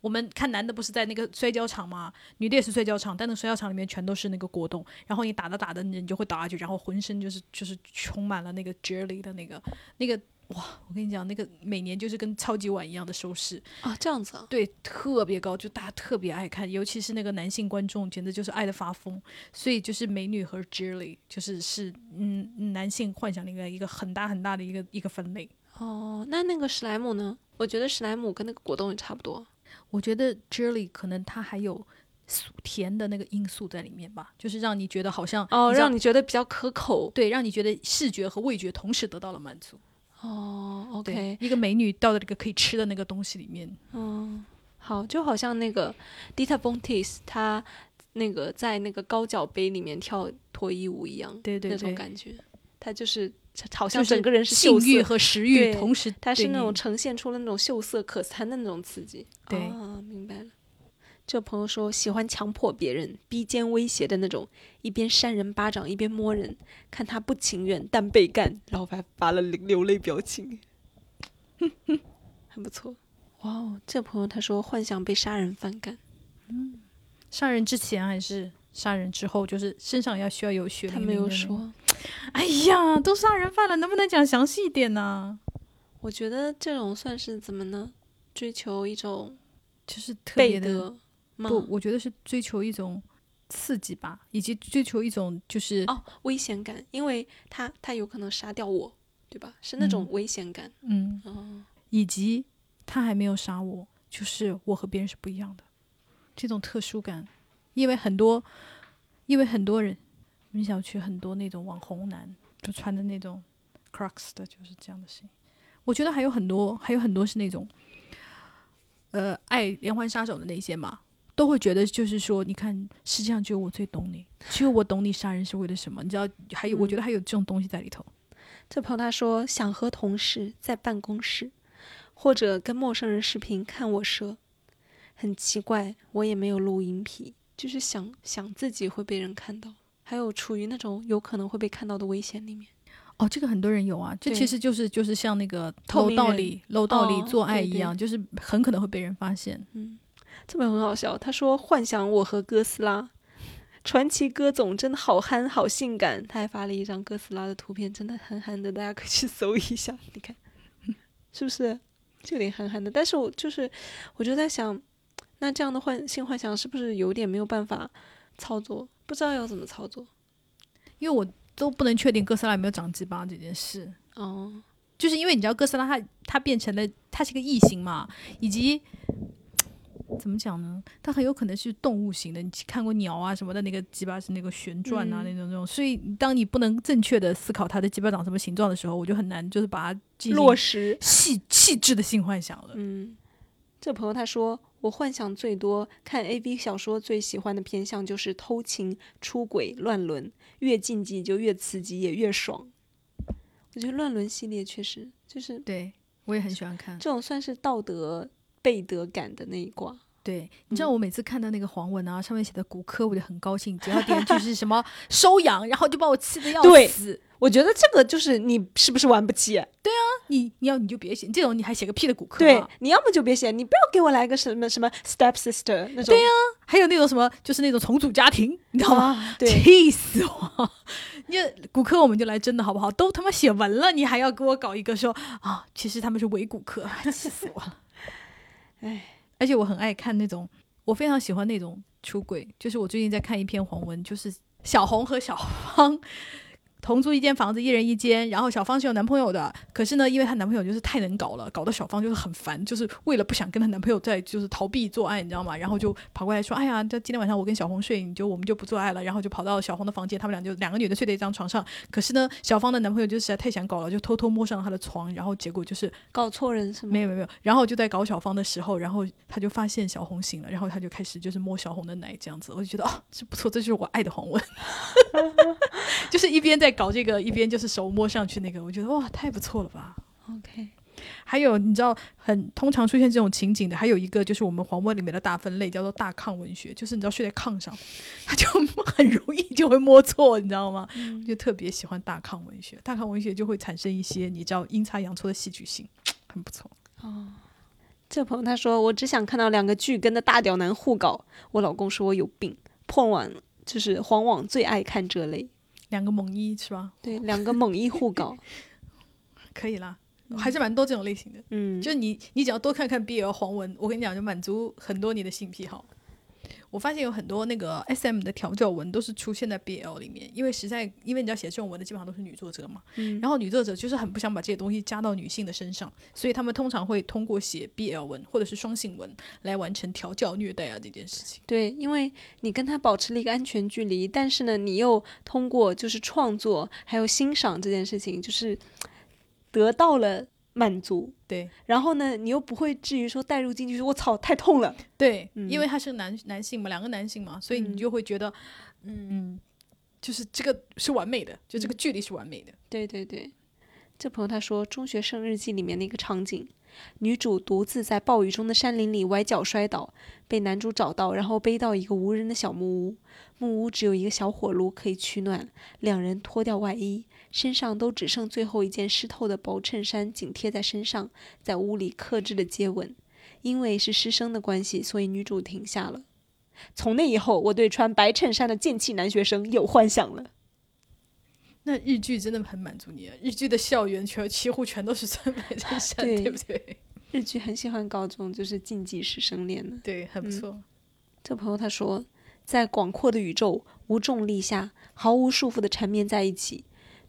A: 我们看男的不是在那个摔跤场吗？女的也是摔跤场，但那摔跤场里面全都是那个果冻，然后你打着打着你就会倒下去，然后浑身就是就是充满了那个 jelly 的那个那个。哇，我跟你讲，那个每年就是跟超级碗一样的收视
B: 啊，这样子
A: 啊，对，特别高，就大家特别爱看，尤其是那个男性观众，简直就是爱的发疯。所以就是美女和 Jelly，就是是嗯男性幻想里面一个很大很大的一个一个分类。
B: 哦，那那个史莱姆呢？我觉得史莱姆跟那个果冻也差不多。
A: 我觉得 Jelly 可能它还有甜的那个因素在里面吧，就是让你觉得好像
B: 哦，让你觉得比较可口，
A: 对，让你觉得视觉和味觉同时得到了满足。
B: 哦，OK，
A: 一个美女到了这个可以吃的那个东西里面。
B: 嗯，好，就好像那个 Dita Bontis，她那个在那个高脚杯里面跳脱衣舞一样，
A: 对对，
B: 那种感觉。他就是好像整个人是
A: 性欲和食欲
B: 对
A: 同时对
B: 他是那种呈现出了那种秀色可餐的那种刺激。
A: 对
B: 啊，明白了。这朋友说喜欢强迫别人、逼奸威胁的那种，一边扇人巴掌一边摸人，看他不情愿但被干，然后还发了流泪表情，很不错。(laughs) 哇哦，这朋友他说幻想被杀人反感，
A: 杀人之前还是杀人之后，就是身上要需要有血
B: 他没有。说。
A: 哎呀，都杀人犯了，能不能讲详细一点呢？
B: 我觉得这种算是怎么呢？追求一种
A: 就是特别的？不，我觉得是追求一种刺激吧，以及追求一种就是
B: 哦，危险感，因为他他有可能杀掉我，对吧？是那种
A: 嗯
B: 危险感。
A: 嗯，
B: 哦，
A: 以及他还没有杀我，就是我和别人是不一样的，这种特殊感，因为很多，因为很多人，我们小区很多那种网红男，就穿的那种 Crocs 的，就是这样的声音。我觉得还有很多，还有很多是那种，呃，爱连环杀手的那些嘛，都会觉得就是说，你看，世界上只有我最懂你，只有我懂你杀人是为了什么，你知道？还有，我觉得还有这种东西在里头。
B: 这朋友他说想和同事在办公室，或者跟陌生人视频看我蛇，很奇怪，我也没有录音癖，就是想想自己会被人看到，还有处于那种有可能会被看到的危险里面。
A: 哦，这个很多人有啊，这其实就是就是像那个楼道里楼道里
B: 哦
A: 做爱
B: 对对
A: 一样，就是很可能会被人发现。
B: 嗯，这本很好笑。他说幻想我和哥斯拉，传奇哥总真的好憨好性感。他还发了一张哥斯拉的图片，真的憨憨的，大家可以去 (laughs) 搜一下，你看是不是？就有点憨憨的。但是我就是，我就在想，那这样的幻性幻想是不是有点没有办法操作？不知道要怎么操作。
A: 因为我都不能确定哥斯拉有没有长鸡巴这件事，
B: 哦，
A: 就是因为你知道哥斯拉它它变成了它是个异形嘛，以及怎么讲呢？它很有可能是动物型的。你看过鸟啊什么的，那个鸡巴是那个旋转啊、
B: 嗯
A: 那种那种，所以当你不能正确的思考它的鸡巴长什么形状的时候，我就很难就是把它
B: 落实。
A: 细细致的性幻想了。
B: 嗯，这朋友他说，我幻想最多看 A V 小说，最喜欢的偏向就是偷情、出轨、乱伦，越禁忌就越刺激，也越爽。我觉得乱伦系列确实就是
A: 对我也很喜欢看。
B: 这种算是道德背德感的那一挂。
A: 对，你知道我每次看到那个黄文啊，上面写的骨科，我就很高兴，只要点就是什么 (laughs) 收养，然后就把我气得要死。
B: 我觉得这个就是你是不是玩不起？
A: 对啊你你要你就别写这种，你还写个屁的骨科、
B: 对
A: 啊。，
B: 你要么就别写，你不要给我来个什么什么 step sister 那种。对啊、
A: 还有那种什么，就是那种重组家庭，你知道吗？
B: 啊，对，(laughs)
A: 气死我！你骨科我们就来真的好不好？都他妈写文了，你还要给我搞一个说啊，其实他们是伪骨科，(laughs) 气死我了！(laughs)
B: 哎，
A: 而且我很爱看那种，我非常喜欢那种出轨，就是我最近在看一篇黄文，就是小红和小芳。同租一间房子，一人一间。然后小芳是有男朋友的，可是呢，因为她男朋友就是太能搞了，搞得小芳就是很烦，就是为了不想跟她男朋友在就是逃避做爱，你知道吗？然后就跑过来说：“哎呀，这今天晚上我跟小红睡，你就我们就不做爱了。”然后就跑到小红的房间，他们俩就两个女的睡在一张床上。可是呢，小芳的男朋友就实在太想搞了，就偷偷摸上了她的床，然后结果就是
B: 搞错人是吗？
A: 没有没有没有，然后就在搞小芳的时候，然后他就发现小红醒了，然后他就开始就是摸小红的奶这样子，我就觉得哦，这不错，这就是我爱的黄文，(laughs) (laughs) (laughs) 就是一边在搞这个，一边就是手摸上去那个，我觉得哇，太不错了吧。
B: OK，
A: 还有你知道很通常出现这种情景的，还有一个就是我们黄文里面的大分类叫做大炕文学，就是你知道睡在炕上，(laughs) 他就很容易就会摸错，你知道吗？就特别喜欢大炕文学，大炕文学就会产生一些你知道阴差阳错的戏剧性，很不错。
B: 哦这朋友他说，我只想看到两个巨根的大屌男互搞。我老公说我有病，破网就是黄网最爱看这类，
A: 两个猛一是吧？
B: 对，两个猛一互搞，(laughs)
A: 可以啦，还是蛮多这种类型的。
B: 嗯，
A: 就是你，你只要多看看 BL 黄文，我跟你讲，就满足很多你的性癖好。我发现有很多那个 SM 的调教文都是出现在 BL 里面，因为实在，因为你知道写这种文的基本上都是女作者嘛，
B: 嗯
A: 然后女作者就是很不想把这些东西加到女性的身上，所以他们通常会通过写 BL 文或者是双性文来完成调教虐待啊这件事情。
B: 对，因为你跟他保持了一个安全距离，但是呢，你又通过就是创作还有欣赏这件事情，就是得到了满足。
A: 对
B: 然后呢，你又不会至于说带入进去，说我操太痛了。
A: 对，
B: 嗯
A: 因为他是男男性嘛，两个男性嘛，所以你就会觉得，嗯，就是这个是完美的，就这个距离是完美的。
B: 对对对，这朋友他说《中学生日记》里面的一个场景。女主独自在暴雨中的山林里崴脚摔倒，被男主找到，然后背到一个无人的小木屋。木屋只有一个小火炉可以取暖。两人脱掉外衣，身上都只剩最后一件湿透的薄衬衫紧贴在身上，在屋里克制的接吻。因为是师生的关系，所以女主停下了。从那以后，我对穿白衬衫的剑气男学生有幻想了。
A: 那日剧真的很满足你啊！日剧的校园全几乎全都是穿白衬衫，对不对？(laughs)
B: 日剧很喜欢搞这种就是禁忌师生恋的，
A: 对，很不错。
B: 这朋友他说，在广阔的宇宙无重力下，毫无束缚的缠绵在一起。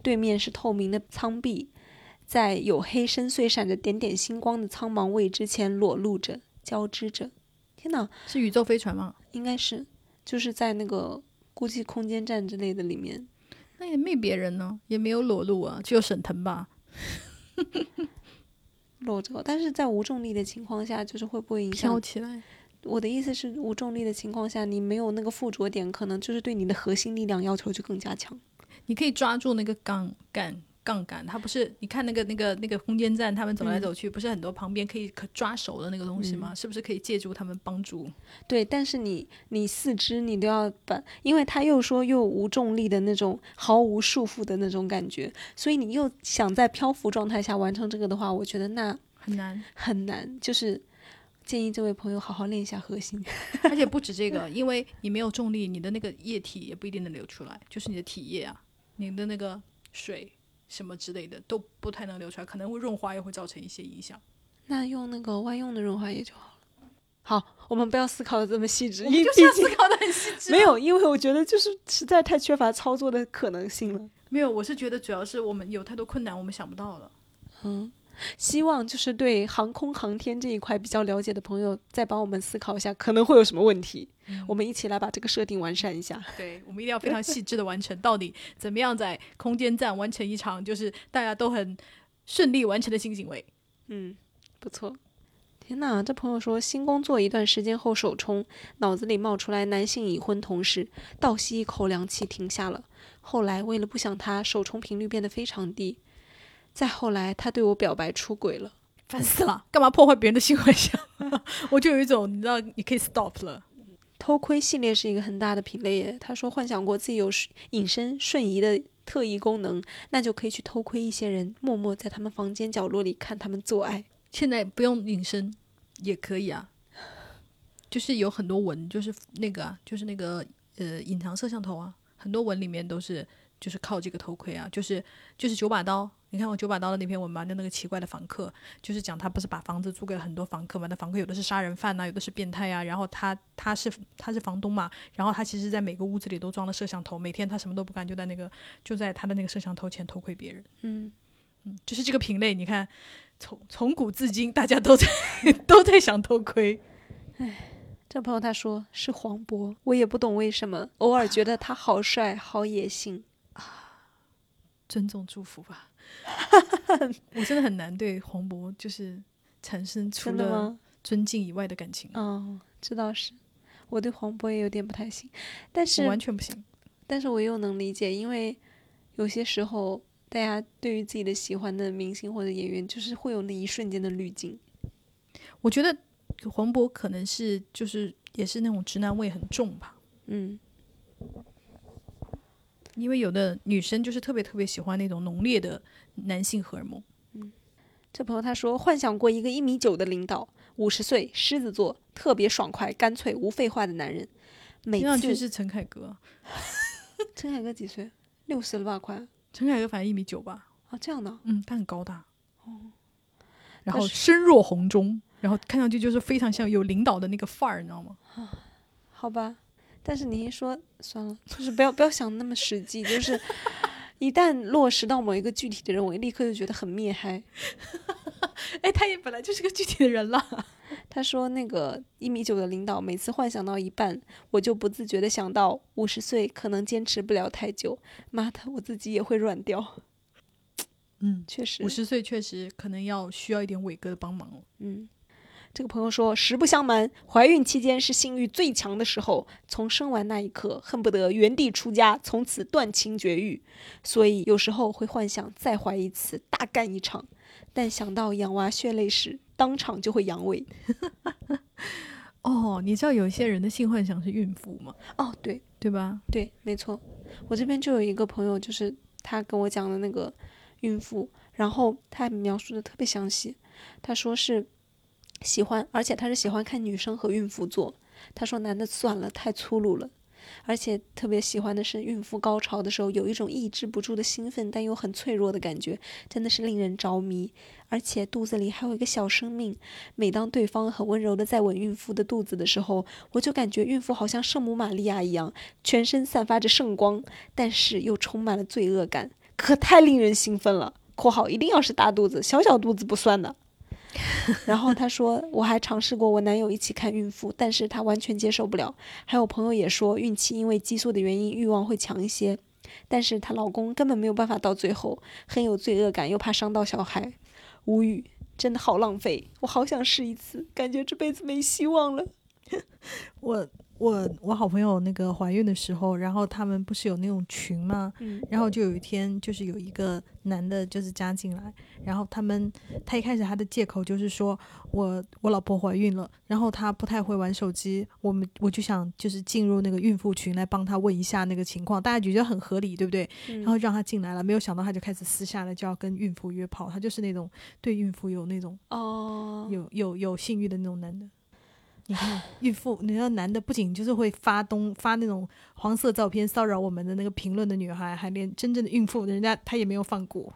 B: 对面是透明的舱壁，在黝黑深邃、闪着点点星光的苍茫未知前裸露着、交织着。天哪，
A: 是宇宙飞船吗？
B: 应该是，就是在那个估计空间站之类的里面。
A: 那也没别人呢，也没有裸露啊，只有沈腾吧，(laughs)
B: 裸着。但是在无重力的情况下，就是会不会影响
A: 飘起来？
B: 我的意思是，无重力的情况下，你没有那个附着点，可能就是对你的核心力量要求就更加强。
A: 你可以抓住那个杠杆。杠杆，它不是你看那个那个那个空间站，他们走来走去，不是很多旁边可以可抓手的那个东西吗？是不是可以借助他们帮助？
B: 对，但是你你四肢你都要把，因为他又说又无重力的那种毫无束缚的那种感觉，所以你又想在漂浮状态下完成这个的话，我觉得那
A: 很难
B: 很难。就是建议这位朋友好好练一下核心，
A: 而且不止这 (laughs) 个，因为你没有重力，你的那个液体也不一定能流出来，就是你的体液啊，你的那个水。什么之类的都不太能流出来，可能会润滑也会造成一些影响。
B: 那用那个外用的润滑液就好了。好，我们不要思考的这么细致，
A: 因就是思考的很细致。(laughs)
B: 没有，因为我觉得就是实在太缺乏操作的可能性了。
A: 没有，我是觉得主要是我们有太多困难，我们想不到了。
B: 嗯。希望就是对航空航天这一块比较了解的朋友，再帮我们思考一下可能会有什么问题。我们一起来把这个设定完善一下。
A: 对，我们一定要非常细致的完成，到底怎么样在空间站完成一场就是大家都很顺利完成的新行为？
B: 嗯，不错。天哪，这朋友说新工作一段时间后首冲，脑子里冒出来男性已婚同事，倒吸一口凉气停下了。后来为了不想他，首冲频率变得非常低。再后来，他对我表白出轨了，
A: 烦死了！(laughs) 干嘛破坏别人的性幻想？(laughs) 我就有一种，你知道，你可以 stop 了。
B: 偷窥系列是一个很大的品类耶。他说幻想过自己有隐身瞬移的特异功能，那就可以去偷窥一些人，默默在他们房间角落里看他们做爱。
A: 现在不用隐身也可以啊，就是有很多文，就是那个啊，就是那个呃隐藏摄像头啊，很多文里面都是就是靠这个偷窥啊，就是就是九把刀。你看我九把刀的那篇文嘛？就那个奇怪的房客，就是讲他不是把房子租给了很多房客嘛？那房客有的是杀人犯呐，有的是变态啊。然后他他是他是房东嘛？然后他其实，在每个屋子里都装了摄像头，每天他什么都不干，就在那个就在他的那个摄像头前偷窥别人。
B: 嗯
A: 嗯，就是这个品类，你看从从古至今，大家都在 (laughs) 都在想偷窥。
B: 哎，这朋友他说是黄渤，我也不懂为什么，偶尔觉得他好帅，好野性
A: 啊。(sighs) 尊重祝福吧。(laughs) 我真的很难对黄渤就是产生除了尊敬以外的感情。
B: 哦，这倒是，我对黄渤也有点不太行，但是
A: 完全不行。
B: 但是我又能理解，因为有些时候大家对于自己的喜欢的明星或者演员，就是会有那一瞬间的滤镜。
A: 我觉得黄渤可能是就是也是那种直男味很重吧。
B: 嗯。
A: 因为有的女生就是特别特别喜欢那种浓烈的男性荷尔蒙。
B: 嗯，这朋友他说幻想过一个一米九的领导，五十岁，狮子座，特别爽快、干脆、无废话的男人。听
A: 上去是陈凯歌。(laughs)
B: 陈凯歌几岁？六十了吧？快。
A: 陈凯歌反正一米九吧。
B: 啊，这样的。
A: 嗯，他很高大。哦。然后身若红钟，然后看上去就是非常像有领导的那个范儿，你知道吗？
B: 啊，好吧。但是你一说算了，就是不要不要想那么实际，就是 (laughs) 一旦落实到某一个具体的人，我立刻就觉得很灭嗨。(laughs)
A: 哎，他也本来就是个具体的人了。
B: 他说那个一米九的领导，每次幻想到一半，我就不自觉的想到五十岁可能坚持不了太久，妈的，我自己也会软掉。
A: 嗯，
B: 确实，
A: 五十岁确实可能要需要一点伟哥的帮忙
B: 嗯。这个朋友说，实不相瞒，怀孕期间是性欲最强的时候，从生完那一刻，恨不得原地出家，从此断情绝欲。所以有时候会幻想再怀一次，大干一场。但想到养娃血泪史，当场就会阳痿。(laughs)
A: 哦，你知道有些人的性幻想是孕妇吗？
B: 哦，对，
A: 对吧？
B: 对，没错。我这边就有一个朋友，就是他跟我讲的那个孕妇，然后他描述的特别详细。他说是喜欢，而且他是喜欢看女生和孕妇做。他说男的算了，太粗鲁了。而且特别喜欢的是孕妇高潮的时候，有一种抑制不住的兴奋，但又很脆弱的感觉，真的是令人着迷。而且肚子里还有一个小生命，每当对方很温柔的在吻孕妇的肚子的时候，我就感觉孕妇好像圣母玛利亚一样，全身散发着圣光，但是又充满了罪恶感，可太令人兴奋了。（括号一定要是大肚子，小小肚子不算的。）然后他说，我还尝试过我男友一起看孕妇，但是他完全接受不了。还有朋友也说，孕期因为激素的原因，欲望会强一些，但是她老公根本没有办法到最后，很有罪恶感，又怕伤到小孩，无语，真的好浪费。我好想试一次，感觉这辈子没希望了。(laughs)
A: 我。我我好朋友那个怀孕的时候，然后他们不是有那种群吗？
B: 嗯，
A: 然后就有一天，就是有一个男的，就是加进来，然后他们他一开始他的借口就是说我我老婆怀孕了，然后他不太会玩手机，我们我就想就是进入那个孕妇群来帮他问一下那个情况，大家觉得很合理，对不对？然后让他进来了，没有想到他就开始私下的就要跟孕妇约炮，他就是那种对孕妇有那种
B: 哦
A: 有有有性欲的那种男的。你看，孕妇，你看男的不仅就是会发东发那种黄色照片骚扰我们的那个评论的女孩，还连真正的孕妇，人家他也没有放过。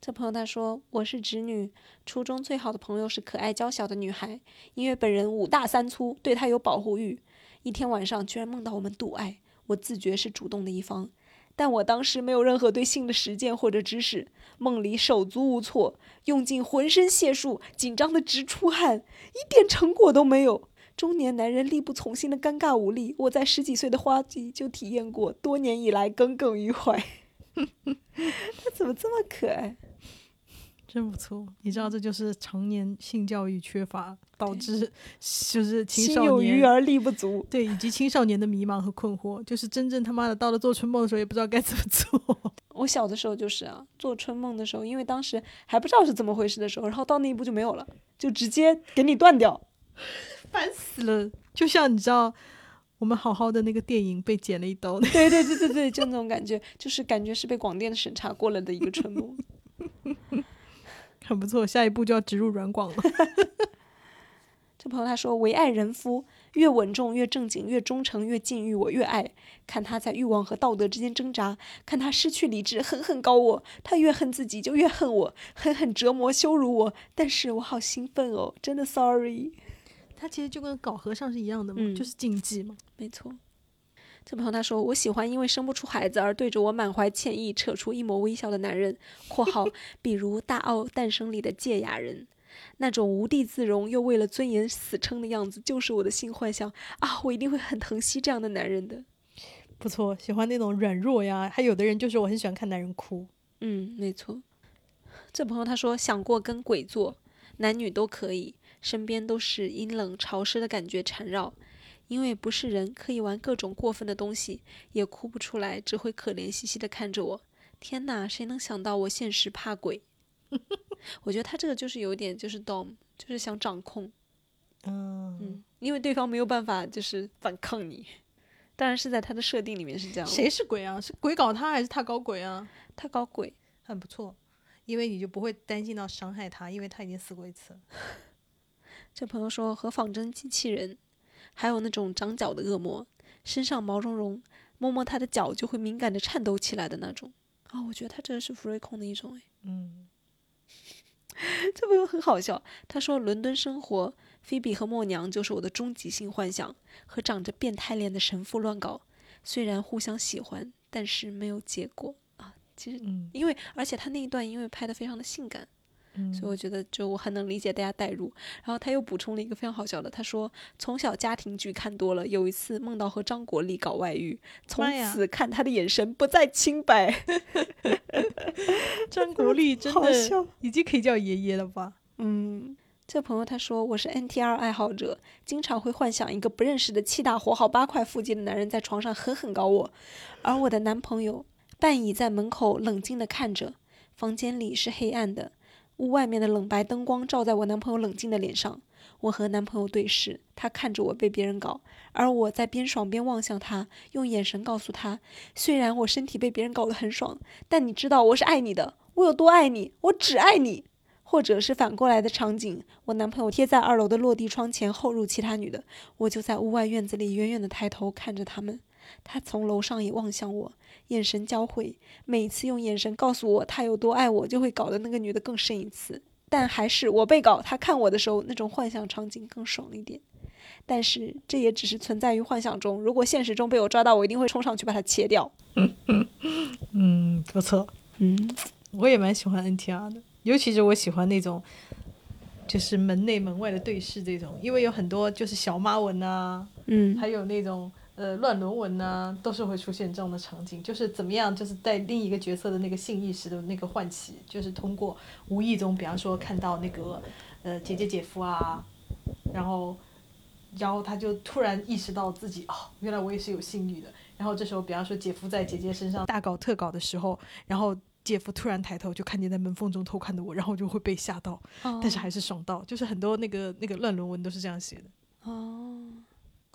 B: 这朋友他说我是直女，初中最好的朋友是可爱娇小的女孩，因为本人五大三粗，对她有保护欲。一天晚上居然梦到我们度爱，我自觉是主动的一方。但我当时没有任何对性的实践或者知识，梦里手足无措，用尽浑身解数，紧张的直出汗，一点成果都没有。中年男人力不从心的尴尬无力，我在十几岁的花季就体验过，多年以来耿耿于怀。(laughs) 他怎么这么可爱？
A: 真不错，你知道这就是常年性教育缺乏导致，就是青少年
B: 有余而力不足，
A: 对，以及青少年的迷茫和困惑，就是真正他妈的到了做春梦的时候也不知道该怎么做。(laughs)
B: 我小的时候就是啊，做春梦的时候，因为当时还不知道是怎么回事的时候，然后到那一步就没有了，就直接给你断掉，
A: 烦死了。就像你知道，我们好好的那个电影被剪了一刀，
B: 对对对对对，就那种感觉，就是感觉是被广电审查过了的一个春梦。(laughs)
A: 很不错，下一步就要植入软广了。(laughs)
B: 这朋友他说：“唯爱人夫，越稳重越正经，越忠诚越禁欲，我越爱。看他在欲望和道德之间挣扎，看他失去理智，狠狠搞我。他越恨自己，就越恨我，狠狠折磨羞辱我。但是我好兴奋哦，真的，sorry。
A: 他其实就跟搞和尚是一样的嘛，就是禁忌嘛，
B: 没错。”这朋友他说：“我喜欢因为生不出孩子而对着我满怀歉意、扯出一抹微笑的男人。（括号比如《大奥诞生》里的芥雅人，那种无地自容又为了尊严死撑的样子，就是我的性幻想啊！我一定会很疼惜这样的男人的。
A: 不错，喜欢那种软弱呀。还有的人就是我很喜欢看男人哭。
B: 嗯，没错。这朋友他说想过跟鬼做，男女都可以，身边都是阴冷潮湿的感觉缠绕。”因为不是人，可以玩各种过分的东西，也哭不出来，只会可怜兮兮的看着我。天哪，谁能想到我现实怕鬼？(laughs) 我觉得他这个就是有点就是 dom，就是想掌控。
A: 嗯
B: 嗯，因为对方没有办法就是反抗你。当然是在他的设定里面是这样。
A: 谁是鬼啊？是鬼搞他还是他搞鬼啊？
B: 他搞鬼，
A: 很不错，因为你就不会担心到伤害他，因为他已经死过一次。(laughs)
B: 这朋友说和仿真机器人。还有那种长脚的恶魔，身上毛茸茸，摸摸他的脚就会敏感的颤抖起来的那种。啊，我觉得他这是福瑞控的一种哎。
A: 嗯，(laughs)
B: 这朋友很好笑，他说伦敦生活，菲比和默娘就是我的终极性幻想，和长着变态脸的神父乱搞，虽然互相喜欢，但是没有结果啊。其实，因为而且他那一段因为拍的非常的性感。所以我觉得，就我很能理解大家代入。然后他又补充了一个非常好笑的，他说从小家庭剧看多了，有一次梦到和张国立搞外遇，从此看他的眼神不再清白。(laughs)
A: 张国立真的已经可以叫爷爷了吧？
B: 嗯，这朋友他说我是 NTR 爱好者，经常会幻想一个不认识的七大活好八块腹肌的男人在床上狠狠搞我，而我的男朋友半倚在门口冷静地看着，房间里是黑暗的，屋外面的冷白灯光照在我男朋友冷静的脸上。我和男朋友对视，他看着我被别人搞，而我在边爽边望向他，用眼神告诉他：虽然我身体被别人搞得很爽，但你知道我是爱你的，我有多爱你，我只爱你。或者是反过来的场景，我男朋友贴在二楼的落地窗前后入其他女的，我就在屋外院子里远远的抬头看着他们。他从楼上也望向我，眼神交汇，每一次用眼神告诉我他有多爱我，就会搞得那个女的更深一次。但还是我被搞，他看我的时候那种幻想场景更爽一点。但是这也只是存在于幻想中，如果现实中被我抓到，我一定会冲上去把它切掉。(laughs)
A: 嗯，不错。
B: 嗯，
A: 我也蛮喜欢 NTR 的。尤其是我喜欢那种，就是门内门外的对视这种，因为有很多就是小妈文啊，
B: 嗯，
A: 还有那种呃乱伦文呐，都是会出现这样的场景，就是怎么样，就是在另一个角色的那个性意识的那个唤起，就是通过无意中，比方说看到那个呃姐姐姐夫啊，然后然后他就突然意识到自己哦，原来我也是有性欲的，然后这时候比方说姐夫在姐姐身上大搞特搞的时候，然后。姐夫突然抬头，就看见在门缝中偷看的我，然后就会被吓到，(laughs) 但是还是爽到。就是很多那个那个乱伦文都是这样写的。
B: 哦，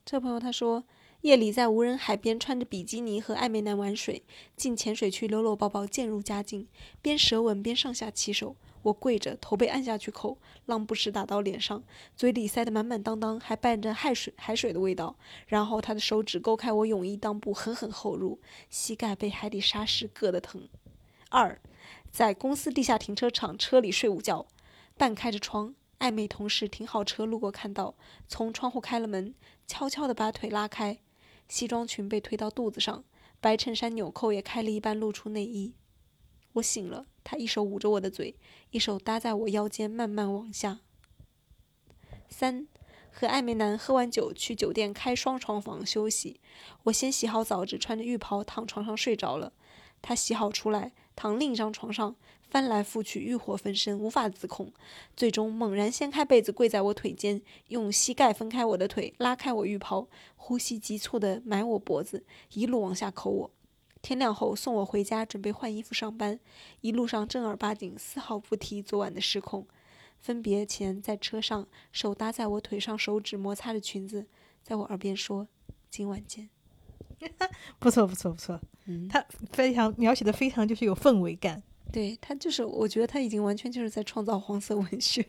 B: 这朋友他说，夜里在无人海边穿着比基尼和暧昧男玩水，进浅水区搂搂抱抱渐入佳境，边舌吻边上下其手。我跪着，头被按下去口，浪不时打到脸上，嘴里塞得满满当当，还伴着海水海水的味道。然后他的手指勾开我泳衣裆部，狠狠后入，膝盖被海底沙石硌得疼。二，在公司地下停车场车里睡午觉，半开着窗，暧昧同事停好车路过看到，从窗户开了门，悄悄地把腿拉开，西装裙被推到肚子上，白衬衫纽扣也开了一半露出内衣。我醒了，他一手捂着我的嘴，一手搭在我腰间慢慢往下。三，和暧昧男喝完酒去酒店开双床房休息，我先洗好澡，只穿着浴袍躺床上睡着了，他洗好出来。躺另一张床上，翻来覆去，欲火焚身，无法自控，最终猛然掀开被子，跪在我腿间，用膝盖分开我的腿，拉开我浴袍，呼吸急促地埋我脖子，一路往下抠我。天亮后送我回家，准备换衣服上班，一路上正儿八经，丝毫不提昨晚的失控。分别前在车上，手搭在我腿上，手指摩擦着裙子，在我耳边说：“今晚见。(laughs) ”
A: 不错，不错，不错。
B: 嗯，
A: 他非常描写的非常就是有氛围感。
B: 对他就是，我觉得他已经完全就是在创造黄色文学，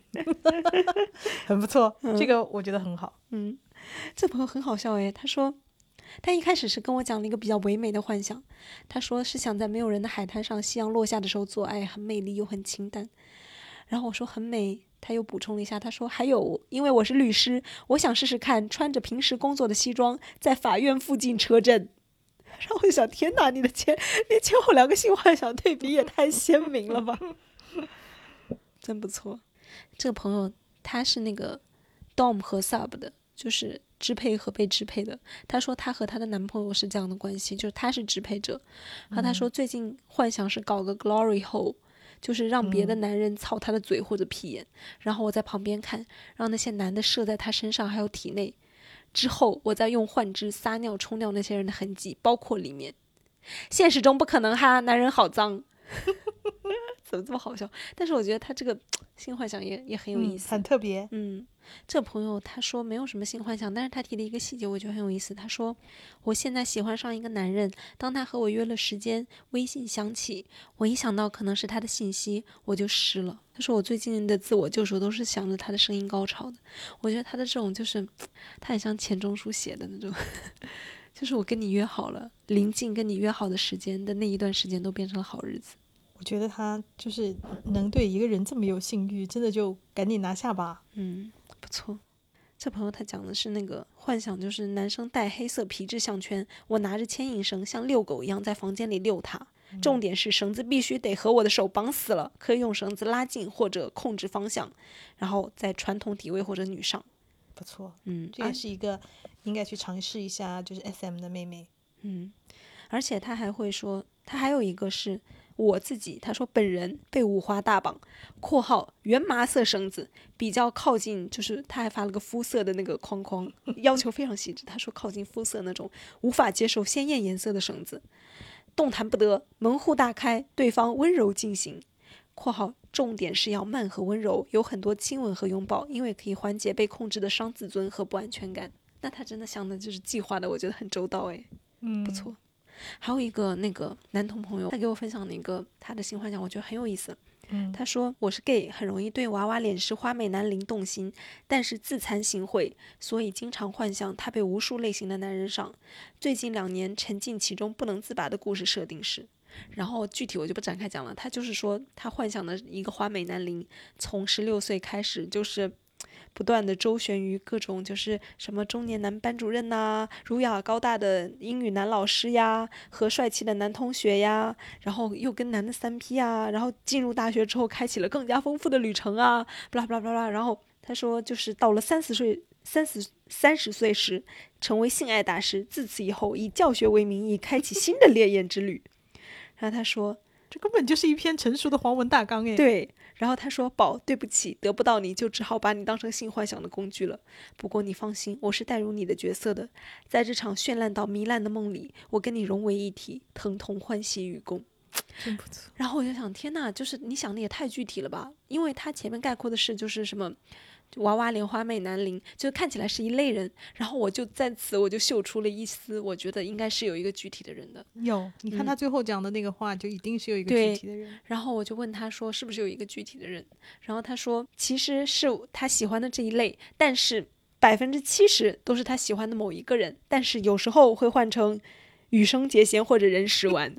B: (laughs)
A: 很不错。这个我觉得很好。
B: 嗯，这朋友很好笑诶，他说他一开始是跟我讲了一个比较唯美的幻想，他说是想在没有人的海滩上，夕阳落下的时候做爱，很美丽又很清淡。然后我说很美，他又补充了一下，他说还有，因为我是律师，我想试试看穿着平时工作的西装在法院附近车震。然后我就想，天哪，你的前你前后两个性幻想对比也太鲜明了吧，(laughs) 真不错。这个朋友他是那个 dom 和 sub 的，就是支配和被支配的。他说他和他的男朋友是这样的关系，就是他是支配者。然后他说最近幻想是搞个 glory hole，就是让别的男人操他的嘴或者屁眼，然后我在旁边看，让那些男的射在他身上还有体内。之后，我再用幻汁撒尿冲掉那些人的痕迹，包括里面。现实中不可能哈，男人好脏，怎么这么好笑？但是我觉得他这个 (tsk) 性幻想也也很有意思，
A: 很特别。
B: 嗯。这朋友他说没有什么性幻想，但是他提了一个细节，我觉得很有意思。他说，我现在喜欢上一个男人，当他和我约了时间，微信响起，我一想到可能是他的信息，我就湿了。他说我最近的自我救赎都是想着他的声音高潮的。我觉得他的这种就是，(tsk) 他很像钱钟书写的那种，(laughs) 就是我跟你约好了，临近跟你约好的时间的那一段时间都变成了好日子。
A: 我觉得他就是能对一个人这么有性欲，真的就赶紧拿下吧。
B: 嗯。不错，这朋友他讲的是那个幻想，就是男生戴黑色皮质项圈，我拿着牵引绳像遛狗一样在房间里遛他。重点是绳子必须得和我的手绑死了，可以用绳子拉近或者控制方向，然后在传统底位或者女上。
A: 不错，
B: 嗯，
A: 这也是一个应该去尝试一下，就是 SM 的妹妹。
B: 嗯，而且他还会说，他还有一个是我自己，他说本人被五花大绑（括号原麻色绳子，比较靠近，就是他还发了个肤色的那个框框，要求非常细致。他说靠近肤色那种，无法接受鲜艳颜色的绳子，动弹不得，门户大开，对方温柔进行（括号重点是要慢和温柔，有很多亲吻和拥抱，因为可以缓解被控制的伤自尊和不安全感）。那他真的想的就是计划的，我觉得很周到诶，
A: 嗯，
B: 不错。还有一个那个男同朋友，他给我分享了一个他的新幻想，我觉得很有意思。
A: 嗯，
B: 他说我是 gay，很容易对娃娃脸是花美男灵动心，但是自惭形秽，所以经常幻想他被无数类型的男人上。最近两年沉浸其中不能自拔的故事设定是，然后具体我就不展开讲了。他就是说他幻想的一个花美男灵，从十六岁开始就是。不断的周旋于各种，就是什么中年男班主任呐，儒雅高大的英语男老师呀，和帅气的男同学呀，然后又跟男的三 P 啊，然后进入大学之后，开启了更加丰富的旅程啊，巴拉巴拉巴拉。然后他说，就是到了三十岁、三十三十岁时，成为性爱大师，自此以后以教学为名义，开启新的烈焰之旅。(laughs) 然后他说，
A: 这根本就是一篇成熟的黄文大纲哎。
B: 对。然后他说：“宝，对不起，得不到你就只好把你当成性幻想的工具了。不过你放心，我是带入你的角色的，在这场绚烂到糜烂的梦里，我跟你融为一体，疼痛欢喜与共，(sniffs)
A: 真不错。
B: 然后我就想，天呐，就是你想的也太具体了吧？因为他前面概括的是就是什么。”娃娃莲花妹南陵，就看起来是一类人，然后我就在此我就嗅出了一丝，我觉得应该是有一个具体的人的。
A: 有，你看他最后讲的那个话，就一定是有一个具体的人。
B: 然后我就问他说，是不是有一个具体的人？然后他说，其实是他喜欢的这一类，但是百分之七十都是他喜欢的某一个人，但是有时候会换成。羽生结弦或者任时完，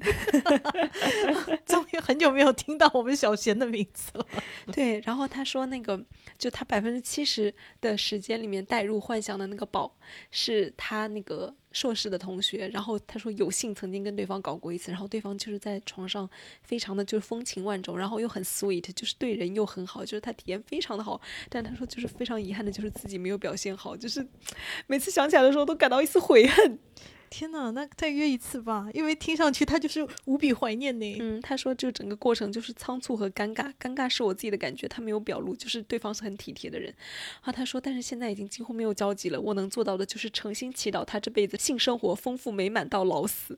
B: (laughs)
A: 终于很久没有听到我们小贤的名字了。
B: 对，然后他说那个，就他百分之七十的时间里面带入幻想的那个宝，是他那个硕士的同学。然后他说有幸曾经跟对方搞过一次，然后对方就是在床上非常的就是风情万种，然后又很 sweet，就是对人又很好，就是他体验非常的好。但他说就是非常遗憾的就是自己没有表现好，就是每次想起来的时候都感到一丝悔恨。
A: 天呐，那再约一次吧，因为听上去他就是无比怀念呢。
B: 嗯，他说就整个过程就是仓促和尴尬，尴尬是我自己的感觉，他没有表露，就是对方是很体贴的人。啊，他说，但是现在已经几乎没有交集了，我能做到的就是诚心祈祷他这辈子性生活丰富美满到老死。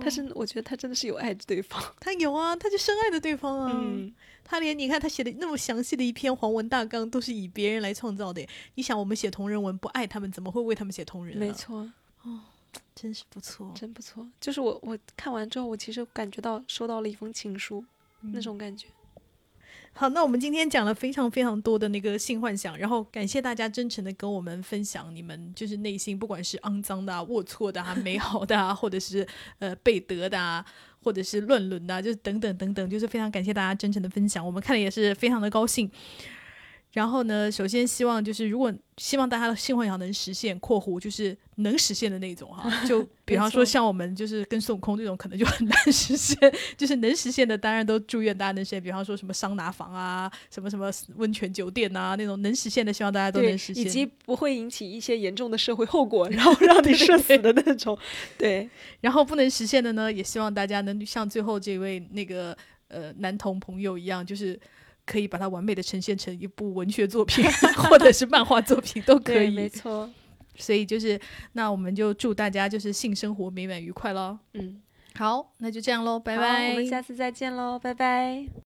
B: 他是，我觉得他真的是有爱着对方，
A: 他有啊，他就深爱着对方啊。
B: 嗯，
A: 他连你看他写的那么详细的一篇黄文大纲，都是以别人来创造的。你想，我们写同人文不爱他们，怎么会为他们写同人？
B: 没错，
A: 哦。真是不错，
B: 真不错。就是我，我看完之后，我其实感觉到收到了一封情书，那种感觉。
A: 好，那我们今天讲了非常非常多的那个性幻想，然后感谢大家真诚的跟我们分享你们就是内心不管是肮脏的、龌龊的、啊、美好的，啊，或者是呃被得的，啊，或者是乱伦的，就是等等等等，就是非常感谢大家真诚的分享，我们看了也是非常的高兴。然后呢，首先希望就是如果希望大家的性幻想能实现（括弧就是能实现的那种哈 (laughs) ），就比方说像我们就是跟孙悟空这种可能就很难实现，(laughs) 就是能实现的当然都祝愿大家能实现。比方说什么桑拿房啊，什么什么温泉酒店啊那种能实现的，希望大家都能实现，
B: 以及不会引起一些严重的社会后果，然后让你社死的那种。对，(laughs)
A: 然后不能实现的呢，也希望大家能像最后这位那个呃男童朋友一样，就是。可以把它完美的呈现成一部文学作品，(laughs) (laughs) 或者是漫画作品都可以。
B: 没错，
A: 所以就是那我们就祝大家就是性生活美满愉快喽。
B: 嗯，
A: 好，那就这样喽，拜拜。
B: 我们下次再见喽，拜拜。